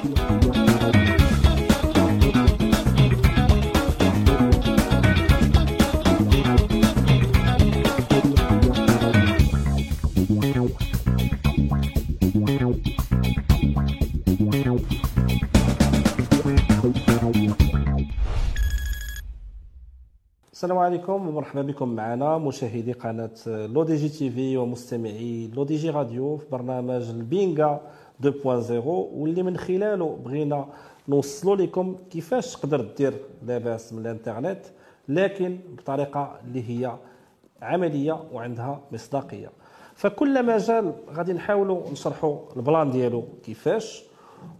السلام عليكم ومرحبا بكم معنا مشاهدي قناة L'ODJ TV ومستمعي L'ODJ Radio في برنامج البينغا. 2.0 واللي من خلاله بغينا نوصلوا لكم كيفاش تقدر دير لاباس من الانترنت لكن بطريقة اللي هي عملية وعندها مصداقية. فكل مجال غادي نحاولوا نشرحوا ال plan ديالو كيفاش.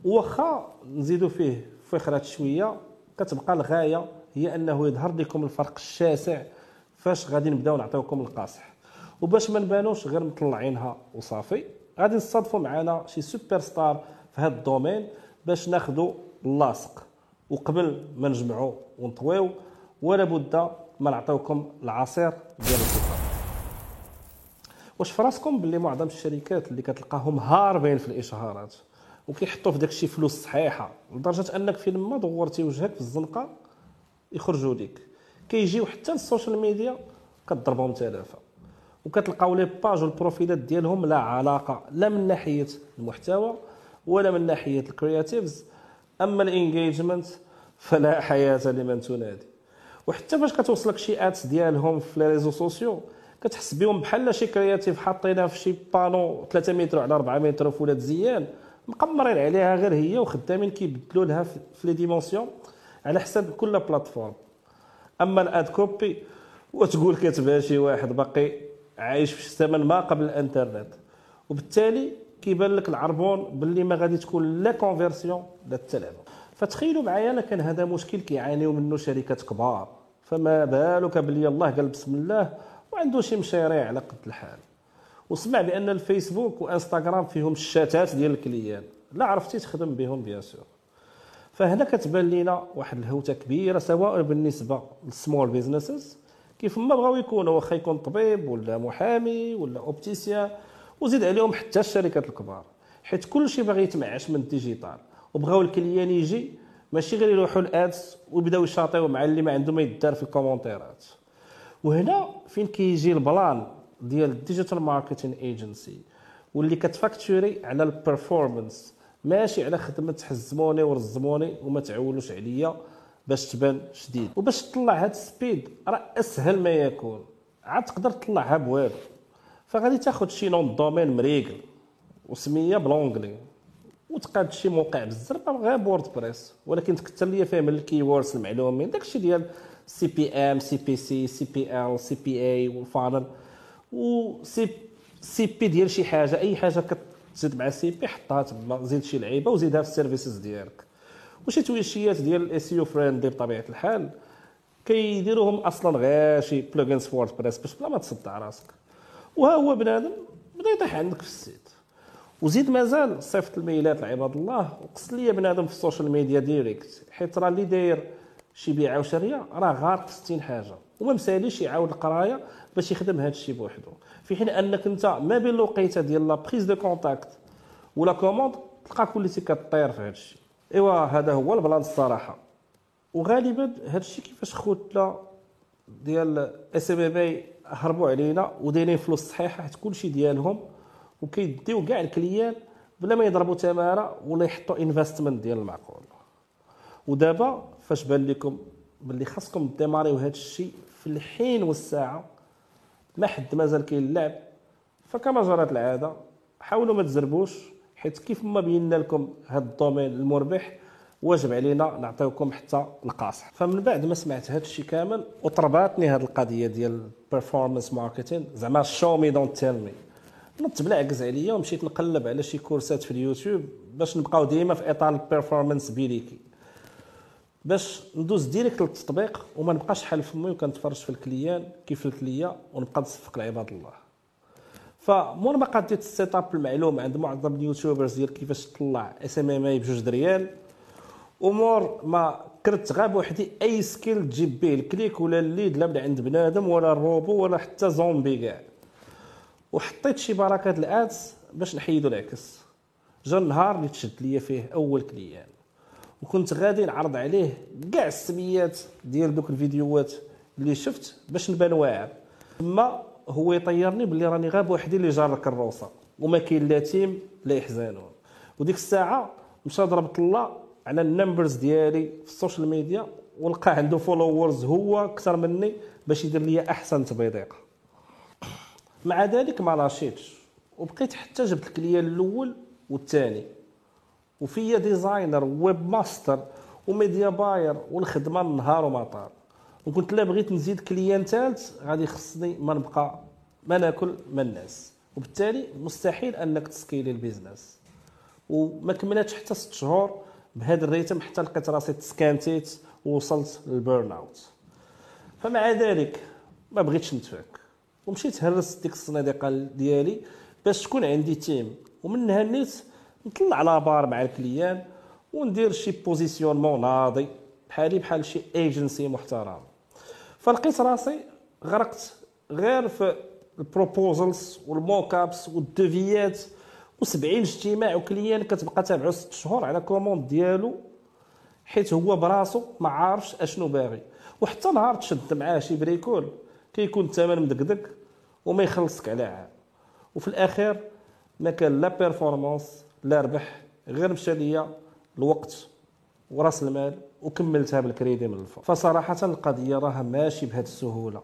واخا نزيدوا فيه فخرات شوية كتبقى الغاية هي أنه يظهر لكم الفرق الشاسع فاش غادي نبداو نعطيوكم القاصح. وباش ما نبانوش غير مطلعينها وصافي. غادي نصادفوا معنا شي super star في هذا ال domaine باش ناخذوا اللاصق. وقبل ما نجمعوا ونطويو ولا بد ما نعطيوكم العصير ديال الكفر واش فراسكم باللي معظم الشركات اللي كتلقاهم هاربين في الإشهارات وكيحطوا في داك الشيء فلوس صحيحة لدرجة أنك فين ما دورتي وجهك في الزنقة يخرجوا لك كيجيو حتى لل social media كتضربهم ثلاثة وكتلقاو les pages والبروفيلات ديالهم لا علاقة لا من ناحية المحتوى ولا من ناحية ال creatives أما ال engagement فلا حياة لمن تنادي. وحتى فاش كتوصلك شي ads ديالهم في les réseaux sociaux كتحس بهم بحال شي creative حاطينها في شي panneau 3 متر على 4 متر في ولاد زيان مقمرين عليها غير هي وخدامين كيبدلوا لها في les dimensions على حساب كل plateforme أما ال ad copy وتقول كتبها شي واحد باقي عايش في الزمن ما قبل الانترنت. وبالتالي كيبان لك العربون باللي ما غادي تكون لا conversion لا التلعب فتخيلوا معايا أنا كان هذا مشكل كيعانيو منه شركات كبار. فما بالك باللي الله قال بسم الله وعنده شي مشاريع على قد الحال. وسمع بأن الفيسبوك وإنستغرام فيهم الشاتات ديال ال client. لا عرفتي تخدم بهم bien sûr. فهنا كتبان لنا واحد الهوتة كبيرة سواء بالنسبة لل small businesses كيف ما بغاو يكونوا واخا يكون طبيب ولا محامي ولا opticien وزيد عليهم حتى الشركات الكبار. حيت كلشي باغي يتمعش من ال digital. وبغاو ال client يجي ماشي غير يروحوا ال ads ويبداو يشاطيو مع اللي ما عنده ما يدار في الكومونتيرات وهنا فين كيجي ال plan ديال ال digital marketing agency واللي كتفاكتوري على ال performance ماشي على خدمة حزموني ورزموني وما تعولوش عليا. باش تبان شديد. وباش تطلع هاد السبيد راه أسهل ما يكون. عاد تقدر تطلعها بوالو فغادي تاخد شي nom domaine مريقل وسمية ب l'anglais. وتقاد شي موقع بالزربه غير ب WordPress ولكن تكثر ليا فيه من ال keywords المعلومين داكشي ديال سي بي ام سي بي سي سي بي ال سي بي اي والفانل. و CCP ديال شي حاجة أي حاجة كتزيد مع CP حطها تما زيد شي لعيبة وزيدها في ال services ديالك. وشي تويشيات ديال ال SEO friendly بطبيعه الحال؟ كيديروهم أصلا غير شي plugins في WordPress باش بلا ما تصدع راسك. وها هو بنادم بدا يطيح عندك في ال site. وزيد مازال صيفط الميلات لعباد الله وقص لي بنادم في ال social media direct حيت راه اللي داير شي بيعه وشريه راه غارق في 60 حاجة. وما مساليش يعاود القرايه باش يخدم هذا الشيء بوحدو. في حين أنك أنت ما بين الوقيتة ديال la prise de contact ولا commande تلقى كلشي كطير في هذا الشيء إيوا هذا هو ال plan الصراحة. وغالبا هذا الشيء كيفاش خوتنا ديال SMM هربوا علينا ودايرين فلوس صحيحة حيت كلشي ديالهم وكيديو كاع ال clients بلا ما يضربوا تمارة ولا يحطوا investment ديال المعقول. ودابا فاش بان لكم باللي خاصكم ديماريو هذا الشيء في الحين والساعة ما حد مازال كاين اللعب. فكما جرت العادة حاولوا ما تزربوش. حيت كيف ما بينا لكم هذا ال domaine المربح واجب علينا نعطيوكم حتى القاصح فمن بعد ما سمعت هذا الشيء كامل وطرباتني هذه القضية ديال ال performance marketing زعما show me don't tell me نط بالعكز عليا ومشيت نقلب على شي كورسات في اليوتيوب باش نبقاو ديما في إطار ال performance بيليكي باش ندوز direct للتطبيق وما نبقاش حال فمي وكنتفرج في ال clients كيف الكلية ونبقى نصفق لعباد الله. فمور ما قديت ال setup المعلوم عند معظم ال YouTubers ديال كيفاش تطلع SMMA بجوج دريال؟ ومور ما قريت غير بوحدي أي skill تجيب به ال click ولا ال lead لا من عند بنادم ولا الروبو ولا حتى زومبي كاع. وحطيت شي بركات ال ads باش نحيدو العكس. جا النهار اللي تشد ليا فيه أول client. وكنت غادي نعرض عليه كاع السميات ديال دوك الفيديوهات اللي شفت باش نبان واعر. ثم هو يطيرني باللي راني غير بوحدي اللي جار الكروسة وما كاين لا team لا يحزنون وديك الساعة مشى ضربت الله على ال numbers ديالي في ال social media ولقى عنده followers هو أكثر مني باش يدير لي أحسن تبيضيقه مع ذلك ما لاشيتش وبقيت حتى جبت ال client الأول والثاني. وفيا designer webmaster و media buyer والخدمة النهار وما طار وقلت لا بغيت نزيد client ثالث غادي خصني ما نبقى ما ناكل ما ننعس وبالتالي مستحيل أنك تسكيلي ال business. وما كملتش حتى ست شهور بهذا ال rythme حتى لقيت راسي تسكانتيت ووصلت لل burn out فمع ذلك ما بغيتش نتفك. ومشيت هرست ديك الصناديقه ديالي باش تكون عندي team ومنها نيت نطلع على بار مع ال clients وندير شي positionnement ناضي بحالي بحال شي ايجنسي محترم. فلقيت راسي غرقت غير في ال proposals وال mockups والديفيات و70 اجتماع و client كتبقى تابعو ست شهور على commande ديالو حيت هو براسو ما عارفش أشنو باغي. وحتى نهار تشد معاه شي bricole كيكون الثمن مدقدق وما يخلصك على عام. وفي الأخير ما كان لا performance لا ربح غير مشى ليا الوقت. وراس المال وكملتها بالكريدي من الفوق فصراحة القضية راها ماشي بهذه السهولة.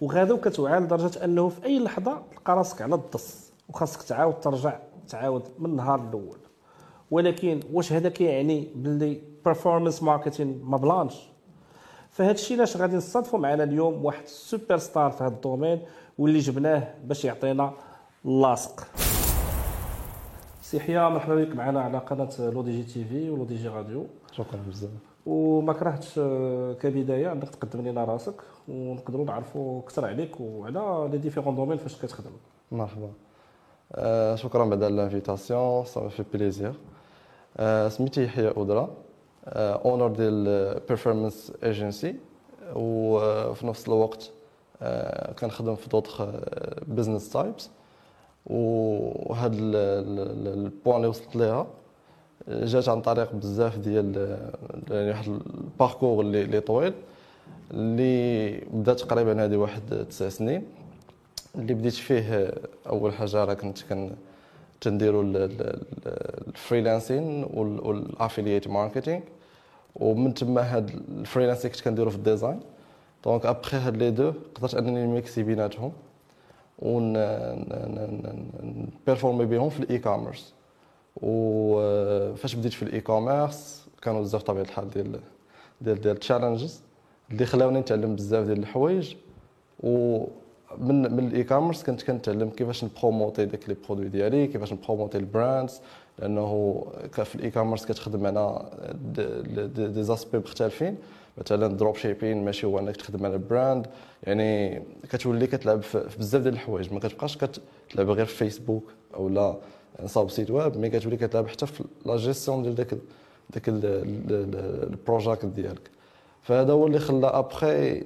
وغادا وكتوعى لدرجه أنه في أي لحظة تلقى راسك على الدص وخاصك تعاود ترجع تعاود من النهار الأول. ولكن واش هذا كيعني باللي performance marketing ما بلانش؟ فهذا الشيء علاش غادي نصادفوا معنا اليوم واحد super star في هذا ال domaine واللي جبناه باش يعطينا اللاصق سي حيا مرحبا بك معنا على قناة لو دي جي تي في ولو دي جي راديو. شكرا بزاف. وما كرهتش آه، كبداية. انك تقدم لنا راسك ونقدروا نعرفوا أكثر عليك وعلى les différents domaines فاش كتخدم. مرحبا. آه شكرا بعد l'invitation ça fait plaisir آه سميتي يحيى اودرا owner ديال performance agency وفي نفس الوقت آه كنخدم في d'autres business types وهاد ال point اللي وصلت ليها جات عن طريق بزاف ديال يعني واحد ال parcours اللي طويل اللي بدا تقريبا هذه واحد تسع سنين. اللي بديت فيه أول حاجة راه كنت كن تنديروا ال freelancing وال affiliate marketing ومن تما هاد ال freelancing كنت كنديرو في ال design. donc après هاد les deux قدرت أنني نميكسي بيناتهم ونبيرفورمي بهم في ال e-commerce وفاش بديت في ال e-commerce كانوا بزاف طبيعة الحال ديال ديال ديال ال challenges اللي خلاوني نتعلم بزاف ديال الحوايج. و من من ال e-commerce كنت كنتعلم كيفاش نبروموتي داك les produits ديالي كيفاش نبروموتي ال brands. لأنه في ال e-commerce كتخدم معنا des aspects مختلفين. مثلا dropshipping ماشي هو أنك تخدم على brand يعني كتولي كتلعب في بزاف ديال الحوايج. ما كتبقاش كتلعب غير في فيسبوك أو لا نصاوب site web mais كتولي كتلعب حتى في لا جيستيون ديال داك داك ال project ديالك. فهذا هو اللي خلى après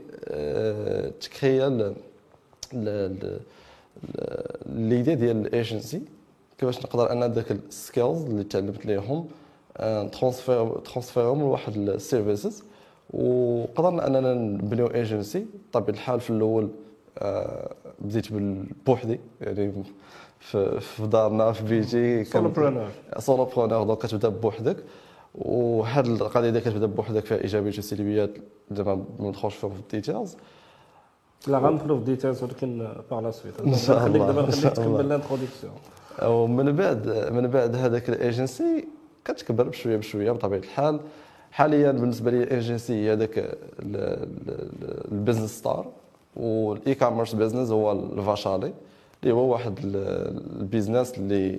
تكريا l'idée ديال ال agency كيفاش نقدر أنا داك ال skills اللي تعلمت ليهم transfer transfer هم لواحد ال services وقدرنا أننا نبنيو ايجنسي بطبيعه الحال في الأول آه، بديت بوحدي يعني في, في دارنا في بيتي solopreneur solopreneur donc كتبدا بوحدك. وهاد القضية اللي كتبدا بوحدك فيها ايجابيات وسلبيات زعما ما ندخلش فيهم في ال details. لا غندخلوا في ال details ولكن par la suite إن شاء الله. دابا نخليك تكمل ال introduction ومن بعد من بعد هذاك الإيجنسي كتكبر بشوية بشوية بطبيعة الحال. حاليا بالنسبة لي الإيجنسي هي هذاك ال business star. وال e-commerce business هو la vache à lait. اللي هو واحد ال business اللي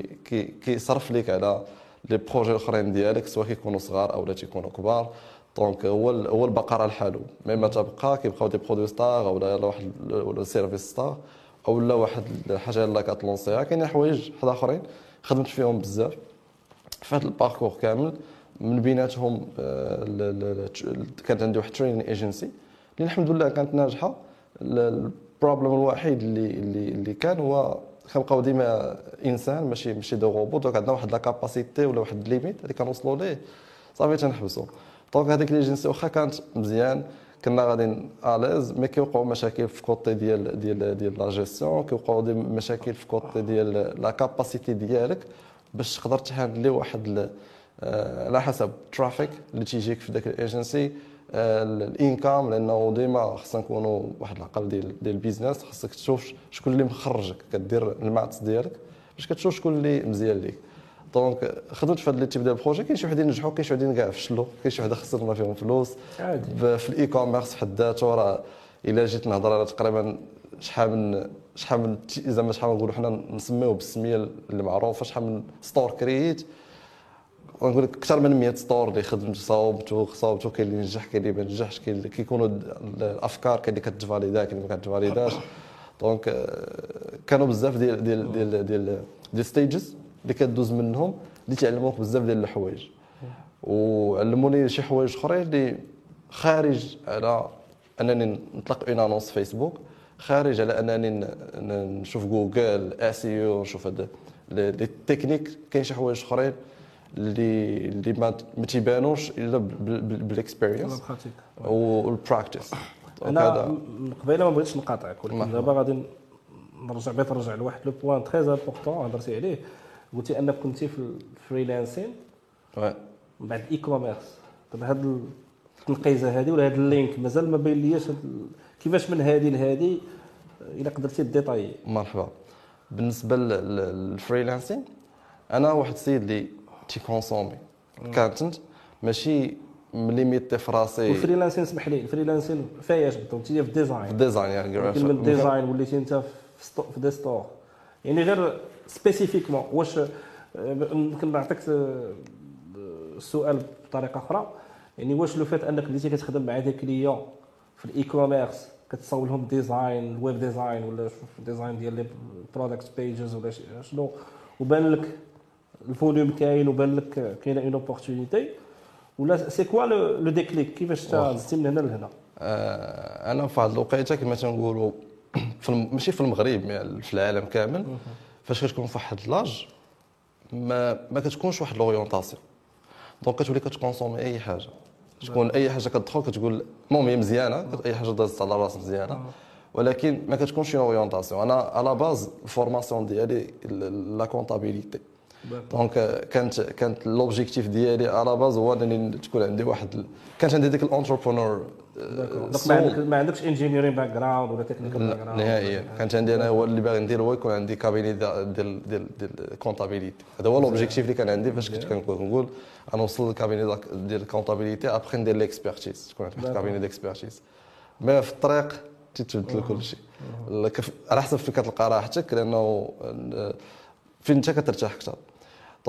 كيصرف لك على les projets الاخرين ديالك سواء كيكونوا صغار أو لا تيكونوا كبار. donc هو هو البقرة الحلوب même تبقى كيبقاو des produits star أو لا واحد ولا service star أو لا واحد الحاجة اللي كتلونسيها. كاينين حوايج واحد آخرين خدمت فيهم بزاف. في هذا ال parcours كامل من بيناتهم آه، كانت عندي واحد training agency اللي الحمد لله كانت ناجحة. ال problème الوحيد اللي اللي اللي كان هو كنبقاو ديما إنسان ماشي ماشي des robots donc عندنا واحد la capacité ولا واحد limite اللي كنوصلوا ليه. صافي تنحبسوا donc هذيك l'agency واخا كانت مزيان كنا غادي à l'aise mais كيوقعوا مشاكل في côté ديال ديال ديال لا جيستيون كيوقعوا مشاكل في côté ديال la capacité ديالك باش تقدر تهاندلي واحد آه، على حسب ال trafic اللي تيجيك في ذاك الإيجنسي. ال income لأنه ديما خصنا نكونوا واحد العقل ديال ديال ال business خصك تشوف شكون اللي مخرجك كدير ال maths ديالك باش كتشوف شكون اللي مزيان ليك. donc خدمت في هذا ال type ديال ال projets كاين شي وحدين نجحوا كاين شي وحدين كاع فشلوا كاين شي وحده خسرنا فيهم فلوس. عادي. في ال e-commerce في حد ذاته راه إلا جيت نهضر على تقريبا شحال من شحال من زعما شحال نقولوا حنا نسميوه بالسمية اللي معروفه شحال من store كرييت ونقول لك أكثر من 100 store اللي خدمت صاوبته صاوبته كاين اللي نجح كاين اللي ما نجحش كاين اللي كيكونوا الأفكار كاين اللي كتفاليدا كاين اللي ما كتفاليداش donc آه، كانوا بزاف ديال ديال ديال ديال ديال stages اللي كدوز منهم اللي تعلموك بزاف ديال الحوايج. وعلموني شي حوايج أخرين اللي خارج على أنني نطلق une annonce فيسبوك خارج على أنني نشوف جوجل SEO نشوف هذا les techniques كاين شي حوايج أخرين اللي اللي ما تيبانوش إلا بال experience وال practice أنا قبيلة ما بغيتش نقاطعك ولكن دابا غادي نرجع بغيت نرجع لواحد le point très important هضرتي عليه. قلتي أنك كنتي في ال freelancing من بعد ال e-commerce طيب هاد التنقيزة هذه ولا هاد ال link؟ مازال ما بين ليش كيفاش من هذه لهذه إلا قدرتي détailler مرحبا. بالنسبة لل freelancing أنا واحد السيد اللي تيكونسومي content ماشي مليميتي في راسي وال freelancing اسمح لي ال freelancing فاياش بالضبط انت في ال design في ال design يعني من ال design وليتي انت في des stores يعني غير spécifiquement واش يمكن نعطيك السؤال بطريقه أخرى يعني واش لو فات انك بديتي كتخدم مع des clients في ال e-commerce كتصاوب لهم design ال web design ولا design ديال les product pages ولا شنو وبان لك ال volume كاين وبان لك كاينة une opportunité ولا c'est quoi le déclic كيفاش دزتي من هنا لهنا آه أنا في هذه الوقيته كما تنقولوا ماشي في المغرب في العالم كامل فاش كتكون في واحد l'âge ما ما كتكونش واحد l'orientation donc كتولي كتكونسومي اي حاجة تكون اي حاجة كتدخل كتقول المهم هي مزيانه اي حاجة دازت على راس مزيانه ولكن ما كتكونش orientation أنا على base ال formation ديالي la comptabilité donc كانت كانت l'objectif ديالي على base هو انني تكون عندي واحد كانت عندي ديك ال entrepreneur donc ما عندك ما عندكش engineering background ولا technical background نهائيا كانت عندي أنا هو اللي باغي ندير هو يكون عندي cabinet ديال ديال ديال comptabilité هذا هو l'objectif اللي كان عندي فاش كنت كنقول أنا نوصل لل cabinet ديال ال comptabilité après ندير l'expertise تكون عندي واحد ال cabinet d'expertise mais في الطريق تتبدل كل شيء على حسب فين كتلقى راحتك لأنه فين انت كترتاح أكثر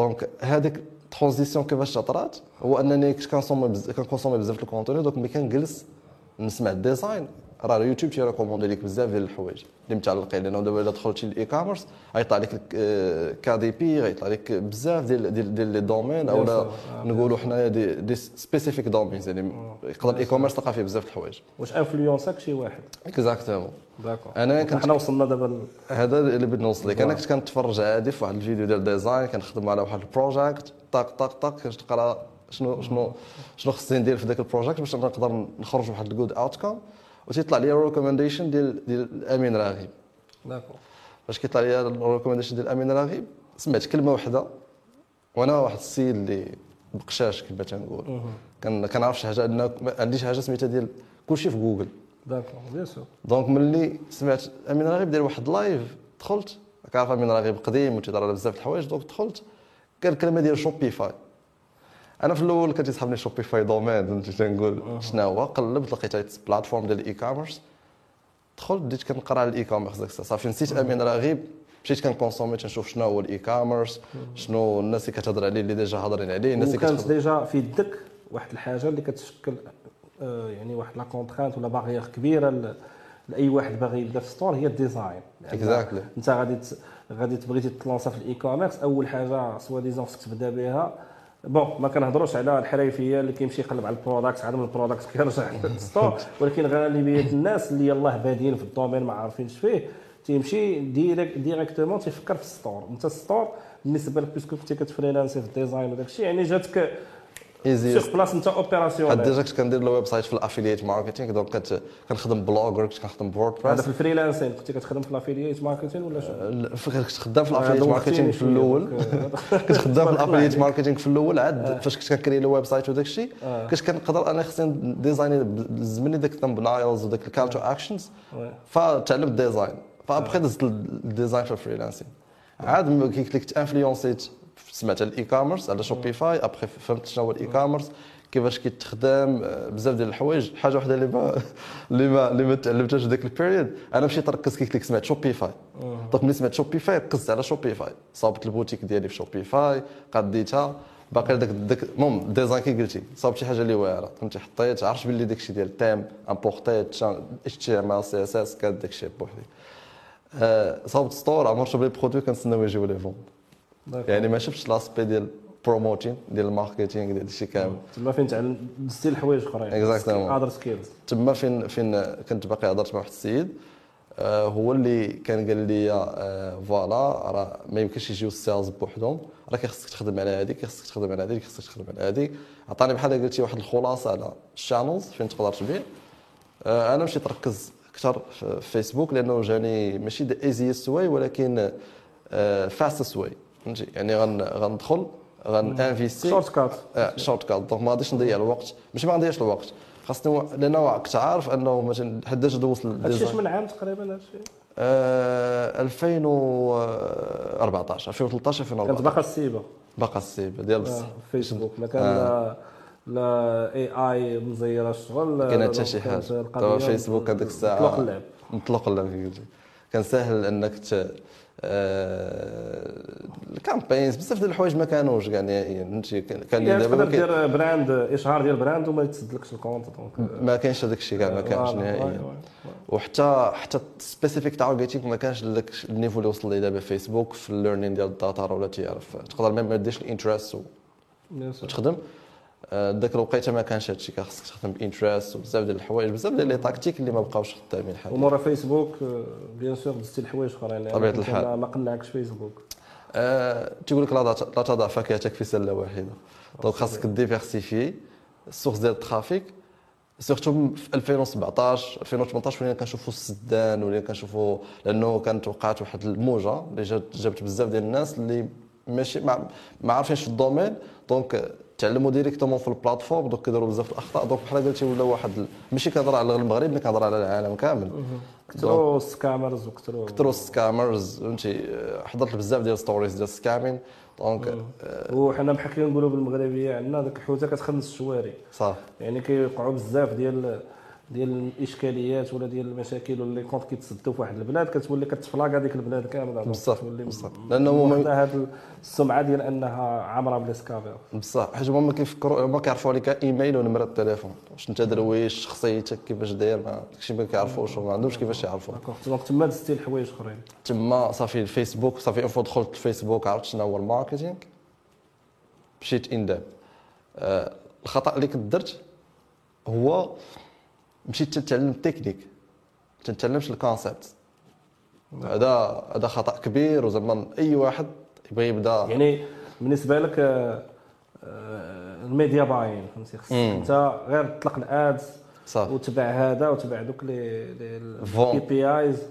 donc هذيك transition كيفاش طرات هو أنني كنت كنكونسومي بزاف ال contenu donc ملي كنجلس نسمع ال design. راه اليوتيوب تيريكوموندي لك بزاف ديال الحوايج. اللي متعلقين لأنه دابا إلا دخلتي لل e-commerce غيطلع لك كا دي بي غيطلع لك بزاف ديال ديال ديال les domaines أو نقولوا حنايا des, des spécifiques domaines يعني يقدر ال e-commerce تلقى فيه بزاف الحوايج. واش influença ك شي واحد؟ exactement d'accord أنا كنت حنا وصلنا دابا هذا اللي بغيت نوصل لك. أنا كنت كنتفرج عادي في واحد الفيديو ديال design كنخدم على واحد ال project طاق طاق طاق كنقرا شنو شنو شنو خصني ندير في ذاك ال project باش نقدر نخرج واحد ال good outcome وتيطلع لي recommendation ديال ديال امين راغب d'accord. فاش كيطلع لي ال recommendation ديال امين راغب سمعت كلمة واحدة وأنا واحد السيد اللي بقشاش كما تنقول. كان كنعرف شي حاجة ما عنديش حاجة سميتها ديال كلشي في جوجل. d'accord bien sûr donc ملي سمعت أمين راغب داير واحد live دخلت كنعرف أمين راغب قديم وتيهضر على بزاف الحوايج donc دخلت قال الكلمة ديال Shopify أنا في الأول كان تيسحبني Shopify domaine فهمتي تنقول شنو هو؟ قلبت لقيت plateforme ديال ال e-commerce دخلت بديت كنقرا على ال e-commerce داك صافي نسيت أمين راغب. مشيت كن consommer تنشوف شنو هو ال e-commerce شنو الناس اللي كتهضر عليه اللي déjà هضرين عليه الناس اللي كانت déjà في يدك واحد الحاجة اللي كتشكل آه، يعني واحد la contrainte ولا barrière كبيرة لأي واحد باغي يبدا في store هي ال design exactly أنت غادي غادي تبغي ت lancer في ال e-commerce أول حاجة soi-disant خصك تبدا بها. bon ما كنهضروش على الحريفية اللي كيمشي يقلب على ال product عاد من ال product كيرجع لل store. ولكن غالبية الناس اللي يلاه بادين في ال domaine ما عارفينش فيه تيمشي direct directement تيفكر في ال store. انت ال store بالنسبة لك puisque كنتي كت freelancer في ال design وداك الشيء يعني جاتك easy sur place انت حد opérationnel déjà كنت كندير ال website في ال affiliate marketing donc كنت كنخدم Blogger كنت كنخدم هذا ب WordPress في ال freelancing كنتي كتخدم في ال affiliate marketing ولا شنو؟ كنت خدام في ال affiliate marketing في الأول كنت خدام في ال affiliate. marketing في الأول عاد فاش كنت كن créer ال website وداك الشيء. كنت كنقدر أنا خصني ديزايني بزمني داك ال thumbnails وداك ال call to actions. فتعلمت design ف après دزت ال design في ال freelancing عاد كي كنت influencé ت سمعت على ال e-commerce على Shopify après فهمت شنو هو ال e-commerce كيفاش كيتخدم بزاف ديال الحوايج. حاجة وحدة اللي ما اللي ما اللي ما تعلمتهاش في ذاك ال période أنا مشيت نركز كي قلت لك سمعت Shopify donc ملي سمعت Shopify ركزت على Shopify صابت البوتيك ديالي في Shopify قديتها باقي داك داك المهم ال design كي قلتي صابت شي حاجة اللي واعرة. فهمتي؟ حطيت عرفت باللي داك الشيء ديال تيم امبورتيت اتش تي ام ال سي اس اس كان داك الشيء بوحدي. آه، صابت store عمرت ب les produits كنتسناو يجيو les ventes d'accord. يعني ما شفتش l'aspect ديال promoting ديال ال marketing ديال هادشي كامل تما فين تعلم دزتي الحوايج أخرين. Exactly. other skills تما فين فين كنت باقي هضرت مع واحد السيد آه، هو اللي كان قال لي آه، voilà راه ما يمكنش يجيو ال sales بوحدهم. راه خصك تخدم على هذيك خصك تخدم على هذيك خصك تخدم على هذيك عطاني بحال قلتي واحد الخلاصة على ال channels فين تقدر تبيع. آه، أنا مشيت نركز أكثر في فيسبوك لأنه جاني ماشي the easiest way ولكن fastest way فهمتي؟ يعني غن- غندخل غن investir. short cut short cut donc ما غاديش نضيع الوقت. ماشي ما غنضيعش الوقت. خاصني لأنه كنت عارف أنه مثلا حداش دوز هادشي من عام تقريبا هادشي. آه 2014 2013 كانت 2014 باقا السيبة. باقا السيبة ديال بصح فيسبوك ما كان لا لا اي اي مزيرة الشغل كاين حتى شي كانت حاجة. دابا فيسبوك هذيك الساعة مطلق اللعب. مطلق اللعب كان ساهل إنك ت ال campaigns بزاف ديال الحوايج ما كانوش كاع نهائيا فهمتي؟ كان يعني دابا دير brand إشهار ديال brand وما يتسدلكش ال compte donc ما كاينش هذاك الشيء كاع ما كانش نهائيا. وحتى حتى specific targeting ما كانش لك ال niveau اللي وصل ليه دابا فيسبوك في ال learning ديال ال data ولا تيعرف تقدر ما ديرش ال interest bien ذاك الوقيته ما كانش هادشي كان خصك تخدم ب interest وبزاف ديال الحوايج بزاف ديال les tactiques اللي ما بقاوش خدامين حاليا. ومورا فيسبوك آه، bien sûr دزتي الحوايج أخرين يعني طبيعة كنت الحال. ما- قنعكش فيسبوك. آه، تيقول لك لا ضع- لا تضع فاكهتك في سلة واحدة. donc خاصك diversifier ال sources ديال ال traffic surtout في 2017 2018 ولينا كنشوفوا السدان ولينا كنشوفوا لأنه كانت وقعت واحد الموجة اللي جابت بزاف ديال الناس اللي ماشي ما, ما عارفينش في ال domaine. donc تعلموا directement في ال plateforme donc كيديروا بزاف الأخطاء. donc بحال قلتي ولا واحد ماشي كنهضر على المغرب ملي كنهضر على العالم كامل. كثروا ال scammers وكثروا كثروا ال scammers فهمتي؟ حضرت بزاف ديال stories ديال ال scamming donc وحنا بحال كنقولوا بالمغربية عندنا ديك الحوته كتخنس الشواري صافي يعني كيوقعوا بزاف ديال ديال الإشكاليات ولا ديال المشاكل ولا les comptes كيتسدوا في واحد البلاد كتولي كت flagger ديك البلاد كاملة. بصح، بصح. هما- واخدة هاد السمعة ديال أنها عامرة بالاسكافير بصح حيت هما ما كيفكروا ما كيعرفوا عليك إيميل ونمره التليفون. واش أنت درويش شخصيتك كيفاش داير ما داكشي ما كيعرفوش وما عندهمش كيفاش يعرفوا. donc تما دزتي الحوايج أخرين. تما صافي الفيسبوك صافي اون دخلت الفيسبوك عرفت شنو هو ال marketing. مشيت in depth. آه الخطأ اللي كنت درت هو مشيت تتعلم التكنيك. تنتعلمش ال concept. هذا هذا خطأ كبير وزعما أي واحد يبغي يبدأ. يعني بالنسبة لك آه، آه، ال media buying فهمتي؟ خصك. أنت غير تطلق ال ads صافي وتبع هذا وتبع دوك لي. les KPIs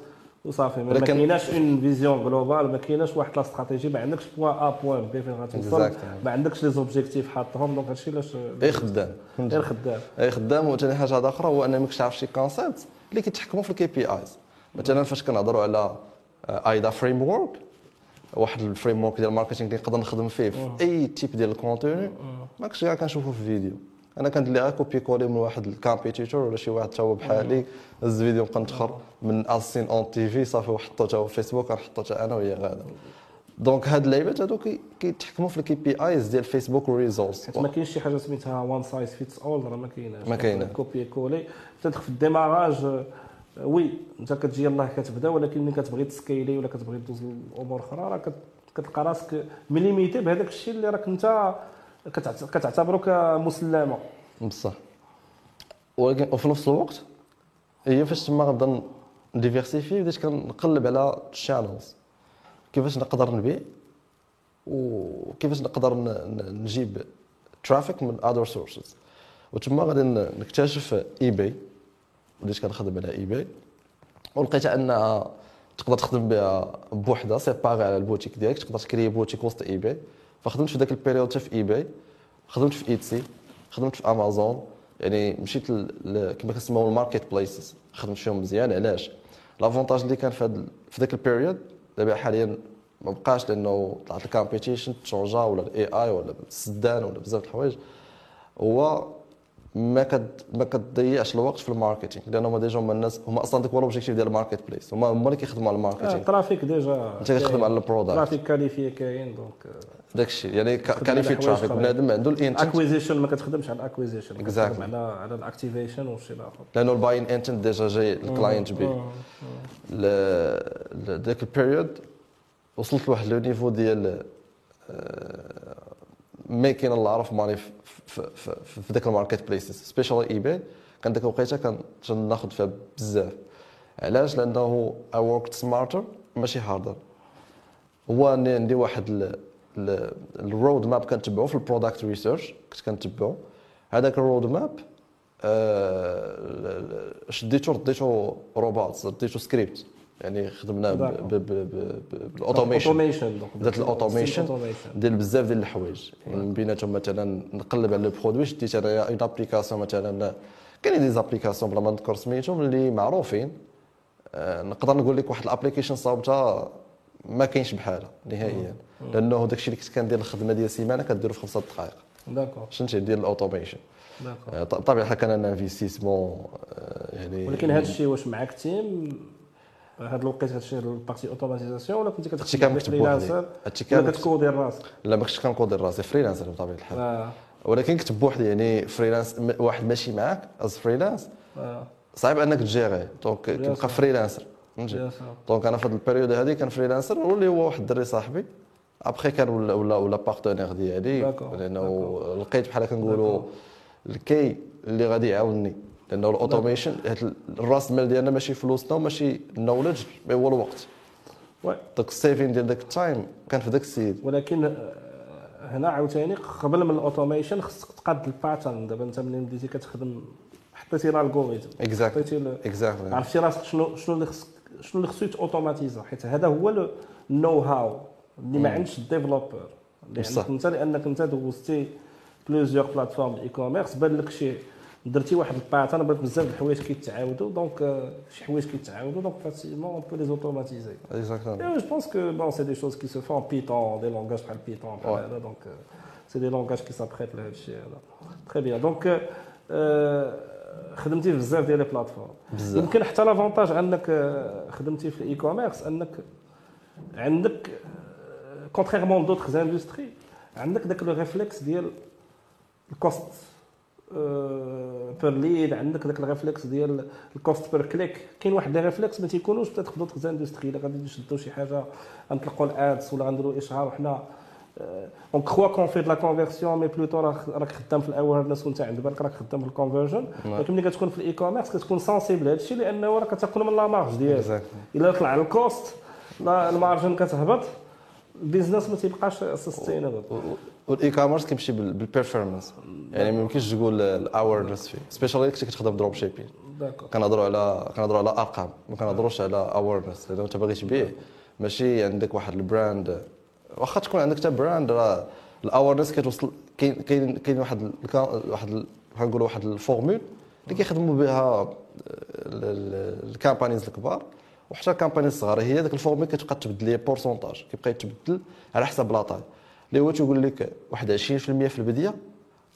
وصافي ما كايناش une vision globale ما كايناش واحد la stratégie ما عندكش point A point B فين غتوصل. ما عندكش les objectifs حاطهم donc هادشي علاش اي خدام. غير خدام. اي خدام وثاني حاجة واحدة أخرى هو أنك تعرف شي concept اللي كيتحكموا في ال KPIs مثلا فاش كنهضروا على AIDA framework واحد ال framework ديال ال marketing اللي نقدر نخدم فيه في أي type ديال ال contenu ماكش كاع كنشوفه في فيديو أنا كندير لي غير كوبي كولي من واحد الكامبيتيتور ولا شي واحد تا هو بحالي. هز فيديو بقى نتخر من اسين أون تي في صافي وحطو تا هو في فيسبوك غنحطو تا أنا وهي غادا. دونك هاد اللعيبات هادو كي- كيتحكموا في الكي بي آيز ديال فيسبوك وريزولتس حيت ما كاينش شي حاجة سميتها وان سايز فيتس اول راه ما كايناش. ما كاينة. كوبي كولي. تدخل في الديماراج آه، وي انت كتجي يلاه كتبدا ولكن ملي كتبغي تسكيلي ولا كتبغي دوز لأمور أخرى راه كت- كتلقى راسك limité بهذاك الشيء اللي راك انت كتعتبره كمسلمه بصح. ولكن وفي نفس الوقت هي فاش تما غنبدا ن- diversifier بديت كنقلب على ال channels كيفاش نقدر نبيع وكيفاش نقدر نجيب traffic من other sources وتما غادي نكتشف eBay بديت كنخدم على eBay ولقيت أنها تقدر تخدم بها بوحدها séparée على البوتيك ديالك تقدر تكري بوتيك وسط eBay فخدمت في ذاك ال période حتى في eBay خدمت في Etsy خدمت في امازون يعني مشيت ل- كما كنسميو ال marketplaces خدمت فيهم مزيان علاش؟ l'avantage اللي كان في هاد في ذاك ال période دابا حاليا ما بقاش لأنه طلعت ال competition تشونجات ولا ال AI ولا السدان ولا بزاف د الحوايج هو ما كد ما كتضيعش الوقت في ال marketing لأن هما déjà هما الناس هما أصلا داك هو l'objectif ديال ال marketplace هما هما اللي كيخدموا على ال marketing. ال traffic déjà أنت كتخدم على ال product. trafic qualifié كاين donc داك الشيء يعني qualifié حوايج trafic أخرين. بنادم عنده ال intent. acquisition ما كتخدمش على ال acquisition. كتخدم على على ال activation والشيء الآخر. لأنه ال buying intent déjà جاي ال client ل- ذاك ال période وصلت لواحد le niveau ديال making الله عرف money في, في, في, في ذاك ال marketplaces spécial eBay كان ديك الوقيتة كان ناخذ فيها بزاف. علاش؟ لأنه I worked smarter ماشي harder هو أني عندي واحد ال- ال- ال roadmap كنتبعو في ال product research كنت كنتبعو. هذاك ال roadmap آه، شديتو رديتو روبوت رديتو سكريبت يعني خدمنا بال automation automation بدات ال automation ديال بزاف ديال الحوايج. من بيناتهم مثلا نقلب على ال produit شديت انايا une application مثلا كاينين des applications بلا ما نذكر سميتهم اللي معروفين. آه، نقدر نقول لك واحد ال application صاوبتها ما كاينش بحالها نهائيا. لأنه داك الشيء اللي كنت كندير الخدمة ديال سيمانة كديرو في خمسة دقائق. d'accord. فهمتي ديال ال automation d'accord. آه، بطبيعه الحال كان أنا investissement يعني ولكن هذا الشيء واش معك team؟ هاد الوقت هاد الشيء البارتي اوتوماتيزاسيون ولا كنت هادشي كتخدم كان فريلانسر هادشي ولا كان كتكودي راسك لا ما كنتش كنقود راسي فريلانسر بطبيعة الحال. آه. ولكن كتب بوحدي يعني فريلانس واحد ماشي معاك از فريلانس آه. صعيب أنك تجيري. دونك كتبقى. فريلانسر فهمتي؟ دونك أنا في هذه البيريود هذه كان فريلانسر واللي هو واحد الدري صاحبي. ابخي كان ولا ولا ولا بارتنير ديالي. لأنه لقيت بحال كنقولوا الكي اللي غادي يعاونني. لأنه ال automation الراس مال ديالنا ماشي فلوسنا وماشي ال knowledge mais هو الوقت. oui داك ال saving ديال داك ال time كان في داك السيد. ولكن آه، هنا عاوتاني قبل من ال automation خصك تقاد ال pattern دابا انت ملي بديتي كتخدم حطيتي ال algorithm حطيتي exactly عرفتي راسك شنو شنو اللي خصك شنو اللي خصو يتأوتوماتيزا حيت هذا هو ال know-how اللي ما. عندش ال developer. عندك انت لأنك انت دوزتي بلوزيور بلاتفورم اي كوميرس بان لك شي درتي واحد الباترن بان بزاف د الحوايج كيتعاودوا دونك آه، شي حوايج كيتعاودوا دونك فاسيلمون اون بو لي اوتوماتيزي bon, c'est des choses qui se font en Python, des langages par Python. par Ouais. là, donc, euh, c'est des langages qui s'apprêtent là. là. Très bien. Donc, euh, euh, خدمتي في بزاف ديال لي بلاتفورم يمكن حتى لافونتاج أنك آه، خدمتي في الاي كوميرس أنك عندك contrairement d'autres industries عندك داك le réflexe ديال ال cost per lead عندك داك ال réflexe ديال ال cost per click كاين واحد les réflexes ما تيكونوش بتات في d'autres industries غادي نشدو شي حاجة غنطلقوا ال ads ولا غنديروا اشهار وحنا on croit qu'on fait la conversion mais plutôt راك خدام في ال awareness وانت عند بالك راك خدام في ال conversion ولكن ملي كتكون في ال e-commerce كتكون sensible لهذا الشيء لأنه راك كتاكل من la marge ديالك. إلا طلع ال cost ال margin كتهبط ال business ما تيبقاش sustainable وال e-commerce كيمشي بال performance يعني ما يمكنش تقول ال awareness فيه specially كنت كتخدم dropshipping كنهضروا على كنهضروا على أرقام. ما كنهضروش على awareness لأنه أنت باغي تبيع ماشي عندك واحد ال brand واخا تكون عندك حتى brand راه ال awareness كتوصل كاين كاين كاين واحد واحد ال- بحال نقولوا واحد ال formule اللي كيخدموا بها ال campaigns الكبار. وحتى ال campaigns الصغار هي ديك ال formule كتبقى تبدل les pourcentages كيبقى يتبدل على حسب la taille. اللي هو تيقول لك واحد 20% في البداية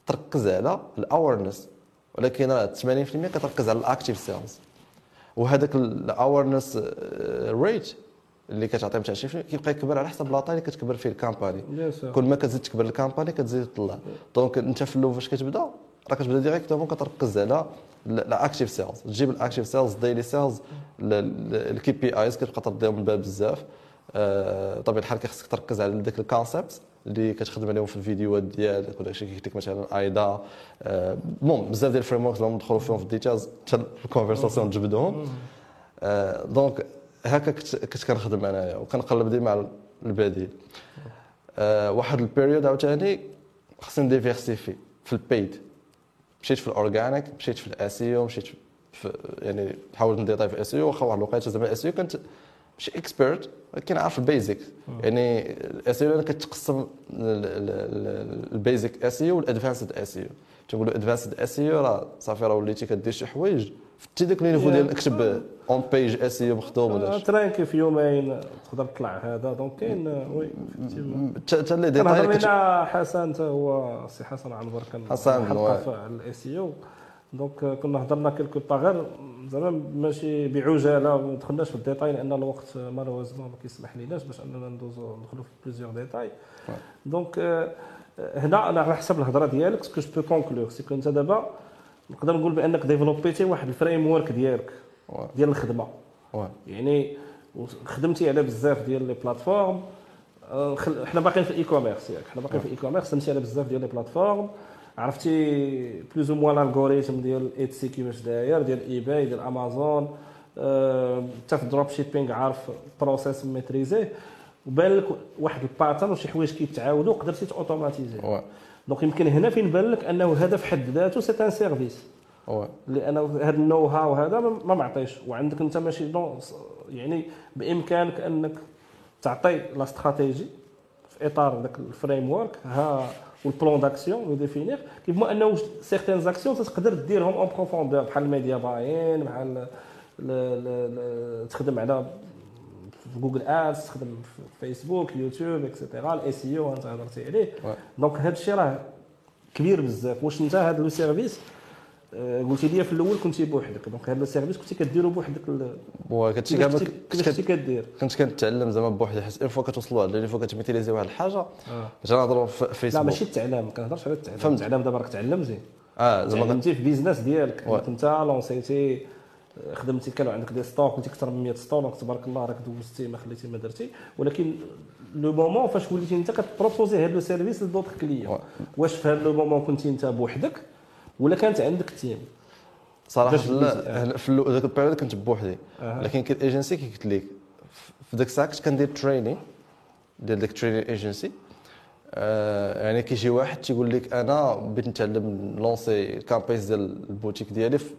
تركز على ال awareness ولكن راه 80% كتركز على ال active sales وهذاك ال awareness rate اللي كتعطيهم تاع 20% كيبقى يكبر على حسب la taille اللي كتكبر فيه ال campagne كل ما كتزيد تكبر ال campagne كتزيد تطلع. donc انت في الأول فاش كتبدا؟ راه كتبدا directement كتركز على ال active sales تجيب ال active sales daily sales ال KPIs كتبقى ترديهم الباب بزاف. آه، بطبيعه الحال كيخصك تركز على ذاك ال concept اللي كتخدم عليهم في الفيديوهات ديالك ولا شي كيكتب مثلا AIDA آه، المهم بزاف ديال ال frameworks اللي ندخلوا فيهم في ال details حتى ال conversation تجبدهم آه، donc هكا كنت كنخدم أنايا وكنقلب ديما على البديل آه، واحد ال période عاوتاني خصني ن diversifier في ال paid مشيت في ال organic مشيت في ال SEO مشيت في يعني حاولت ن détailler في ال SEO واخا واحد الوقيته زعما ال SEO كنت ماشي expert ولكن عارف ال basics يعني ال SEO كتقسم ال basic SEO وال advanced SEO تنقولوا advanced SEO راه صافي راه وليتي كدير شي حوايج. في ديك ال niveau ديال اكتب on-page SEO مخدوم ولا شي؟ tranquille في يومين تقدر تطلع هذا. donc كاين oui. حتى اللي ديتاي حسن حتى هو سي حسن عنبر كان حسن، حلقه واه. في ال SEO donc كنا هضرنا quelque part غير زعما ماشي بعجاله وما دخلناش في الديتاي لأن الوقت malheureusement ما كيسمح ليناش باش أننا ندوزو ندخلوا في plusieurs détails. donc آه، هنا أنا على حسب الهضرة ديالك ce que je peux conclure c'est que أنت دابا نقدر نقول بأنك développ يتي واحد ال framework ديالك. ديال الخدمة. يعني خدمتي على بزاف ديال les plateformes آه، حنا باقيين في ال e-commerce ياك حنا باقيين في ال e-commerce خدمتي على بزاف ديال les plateformes عرفتي؟ plus ou moins ال algorithm ديال Etsy كيفاش داير ديال eBay ديال امازون آه، حتى في ال dropshipping عارف process maîtrisé وبان لك واحد ال pattern وشي حوايج كيتعاودوا قدرتي ت automatiser واه. donc يمكن هنا فين بان لك أنه هذا في حد ذاته c'est un service. لأن هذا ال know-how هذا ما معطيش. وعندك أنت ماشي دون يعني بإمكانك أنك تعطي la stratégie في إطار ذاك ال framework ها وال plan d'action le définir كيف ما انه certaines actions تقدر ديرهم en profondeur بحال ال media buying بحال تخدم على في Google Ads تخدم في فيسبوك يوتيوب et cetera ال SEO انت هضرتي عليه. دونك هذا الشيء راه كبير بزاف واش انت هذا لو سيرفيس قلتي لي في الأول كنتي بوحدك دونك هذا السيرفيس كنتي كديرو بوحدك واه كنتي كنتي- كنت كنتي كدير كنت كنتعلم زعما بوحدي حيت اون فوا كتوصلوا على لي فوا كتميتيليزي واحد الحاجة آه. باش نهضروا في لا فيسبوك ماشي التعلم ما كنهضرش على التعلم فهمت. التعلم دابا راك تعلم زين آه زعما كنت- تعلمتي في بيزنس ديالك. انت لونسيتي آه، خدمتي كانوا عندك دي ستور قلتي أكثر من 100 ستور دونك تبارك الله راك دوزتي ما خليتي ما درتي ولكن le moment فاش وليتي انت كت proposer هذا le service ل d'autres clients. واش في هذا le moment كنتي انت بوحدك ولا كانت عندك team؟ صراحة لا في ذاك ال période كنت بوحدي. لكن كاين ايجنسي كي قلت لك في ذاك الساعة كنت كندير training ديال ديك training agency آه يعني كيجي واحد تيقول لك أنا بغيت نتعلم lancer ال campaigns ديال البوتيك ديالي في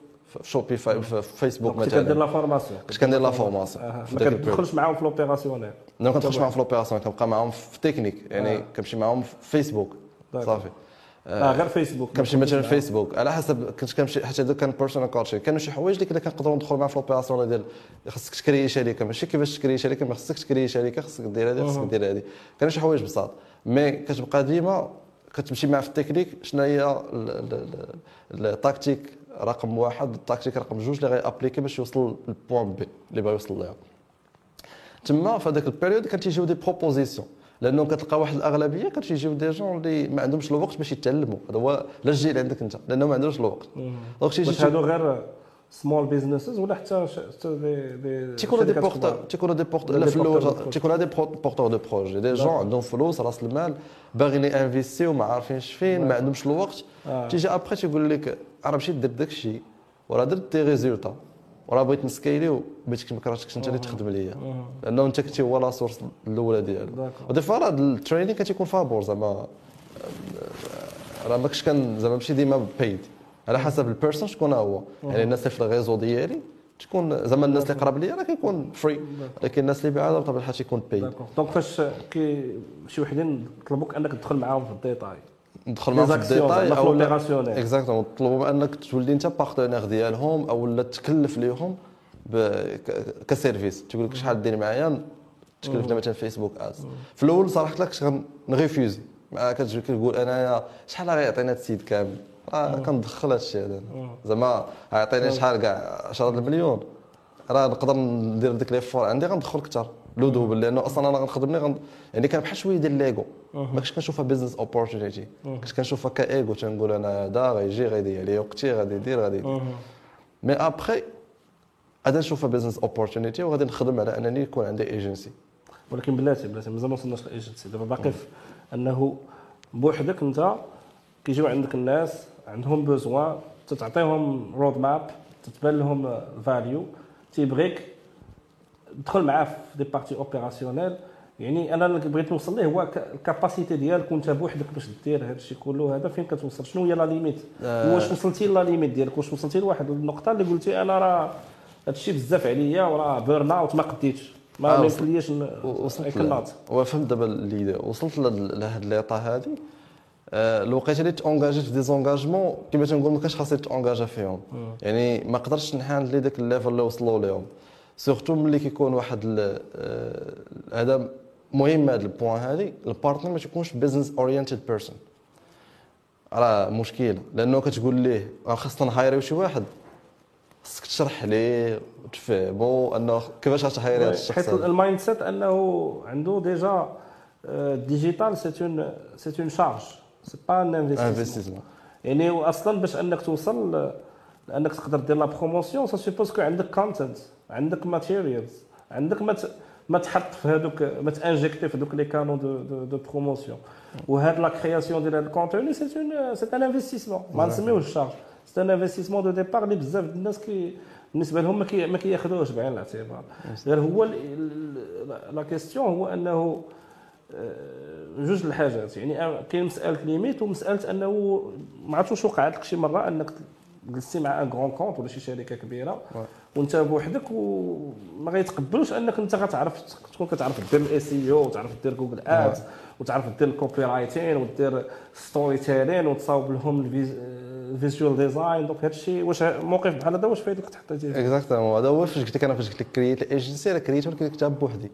Shopify في فيسبوك كنت كدير مثلا la formation كنت كندير la formation ما ذاك كتدخلش معاهم في l'opérationnel ما كنتخش معاهم في l'opération كنبقى معاهم في تكنيك يعني آه. كنمشي معاهم في فيسبوك. صافي. آه غير فيسبوك كنمشي مثلا فيسبوك على حسب كنت كنمشي حتى هذوك كان personal coaching كانوا شي حوايج اللي كنا كنقدروا ندخلوا معاهم في l'opération ديال خاصك تكري شركه ماشي كيفاش تكري شركه ما خاصك تكري شركه خاصك دير هذه خاصك. دير هذه. كانوا شي حوايج بساط. mais كتبقى ديما كتمشي معاه في التكنيك شنو هي ال- ال- ال- ال tactique رقم واحد التكتيك رقم جوج اللي غي appliquer باش يوصل لل point B اللي بغا يوصل لها تما في هذاك ال période كان تيجيو des propositions لأنه كتلقى واحد الأغلبية كتيجيو des gens اللي ما عندهمش الوقت باش يتعلموا هذا هو لا الجيل عندك أنت لأنه ما عندهمش الوقت donc تيجي واش هادو غير small businesses ولا حتى des تيكونوا des porteurs؟ تيكونوا des porteurs لا في الأول. تيكونوا des porteurs de projets des gens. عندهم فلوس راس المال باغيين ي invest يو ما عارفينش فين ما. عندهمش الوقت. تيجي ابخي تيقول لك أنا مشيت درت داك الشيء وراه درت des résultats وراه بغيت ن scaler وبغيتك ما كرهتكش انت اللي تخدم ليا. لأنه أنت كنتي هو la source الأولى ديالو. و des fois راه ال training كتيكون فابور زعما. راه ماكش كان زعما ماشي ديما paid على حسب ال personne شكون هو. يعني الناس اللي في ال réseau ديالي تكون زعما الناس اللي قراب ليا راه كيكون free لكن الناس اللي بعاد بطبيعة الحال تيكون d'accord. donc فاش كي شي وحدين طلبوك أنك تدخل معاهم في الديتاي ندخل معاهم في الديتاي أو exactement طلبوا أنك تولي أنت partenaire ديالهم أو لا تكلف ليهم ك service. تقول لك شحال دير معايا تكلفنا مثلا Facebook Ads في الأول صراحة لك كنت غن refuser ما كتجي كتقول أنايا شحال غيعطينا هذا السيد كامل؟ راه كندخل هذا الشيء هذا. زعما غيعطيني شحال كاع 10 المليون. راه نقدر ندير ديك les efforts عندي غندخل أكثر. le double لأنه أصلا أنا غنخدم غن... يعني كان بحال شوية ديال l'ego. ما كنتش كنشوفها business opportunity كنت كنشوفها كإيغو تنقول أنا هذا غيجي غيدير عليا وقتي غادي يدير غادي يدير mais après غادي نشوفها business opportunity وغادي نخدم على أنني يكون عندي ايجنسي ولكن بلاتي بلاتي مازال ما وصلناش لايجنسي دابا باقي في أنه بوحدك أنت كيجيو عندك الناس عندهم besoin تتعطيهم roadmap تتبان لهم ال value تيبغيك تدخل معاه في des parties opérationnelles. يعني أنا اللي بغيت نوصل ليه؟ هو ال capacité ديالك وانت بوحدك باش دير هذا الشيء كله هذا فين كتوصل؟ شنو هي la limite؟ آه. واش وصلتي la limite ديالك؟ واش وصلتي لواحد؟ النقطة اللي قلتي أنا راه هذا الشيء بزاف عليا وراه burn out ما قديتش. ما آه، يمكنليش وصلت وفهمت دابا اللي وصلت لهاد- لهاد l'état هادي. آه، الوقيته اللي ت engage يت في des engagements كما تنقول ما كانش خاصني ت engage ا فيهم. يعني ما قدرتش ن handle ي داك ال level اللي وصلوا ليهم. surtout ملي كيكون واحد هذا مهم هذا ال point هذه ال partner ما تيكونش business oriented person راه مشكله لأنه كتقول ليه خاصنا ن hire يو شي واحد خاصك تشرح ليه وتفهمو انه كيفاش غت hire ي هذا الشخص حيت. ال mind set انه عنده déjà digital c'est une c'est une charge c'est pas un investissement يعني أصلا باش انك توصل لانك تقدر دير la promotion ça suppose que عندك content عندك materials عندك ما ما تحط في هذوك ما ت inject ي في هذوك les canaux de de, de promotion وهاد la création ديال هاد ال contenu c'est un c'est un investissement ما نسميوش charge c'est un investissement de départ اللي بزاف د الناس كي بالنسبة لهم ما كي ما كياخذوهش بعين الاعتبار. غير هو la question هو أنه آه، جوج الحاجات. يعني كاين مسألة limite ومساله أنه ما عرفتش واش وقعت لك شي مرة أنك جلستي مع un grand compte ولا شي شركة كبيرة. وانت بوحدك وما غيتقبلوش انك انت غتعرف تكون كتعرف دير ال SEO وتعرف دير Google Ads وتعرف دير ال copywriting ودير storytelling وتصاوب لهم ال visual design donc هادشي واش موقف بحال هذا واش فايت لك تحطيتي فيه؟ exactement هذا هو فاش قلت لك أنا فاش قلت لك cré يت ال agency cré يت ولكن كنت بوحدي.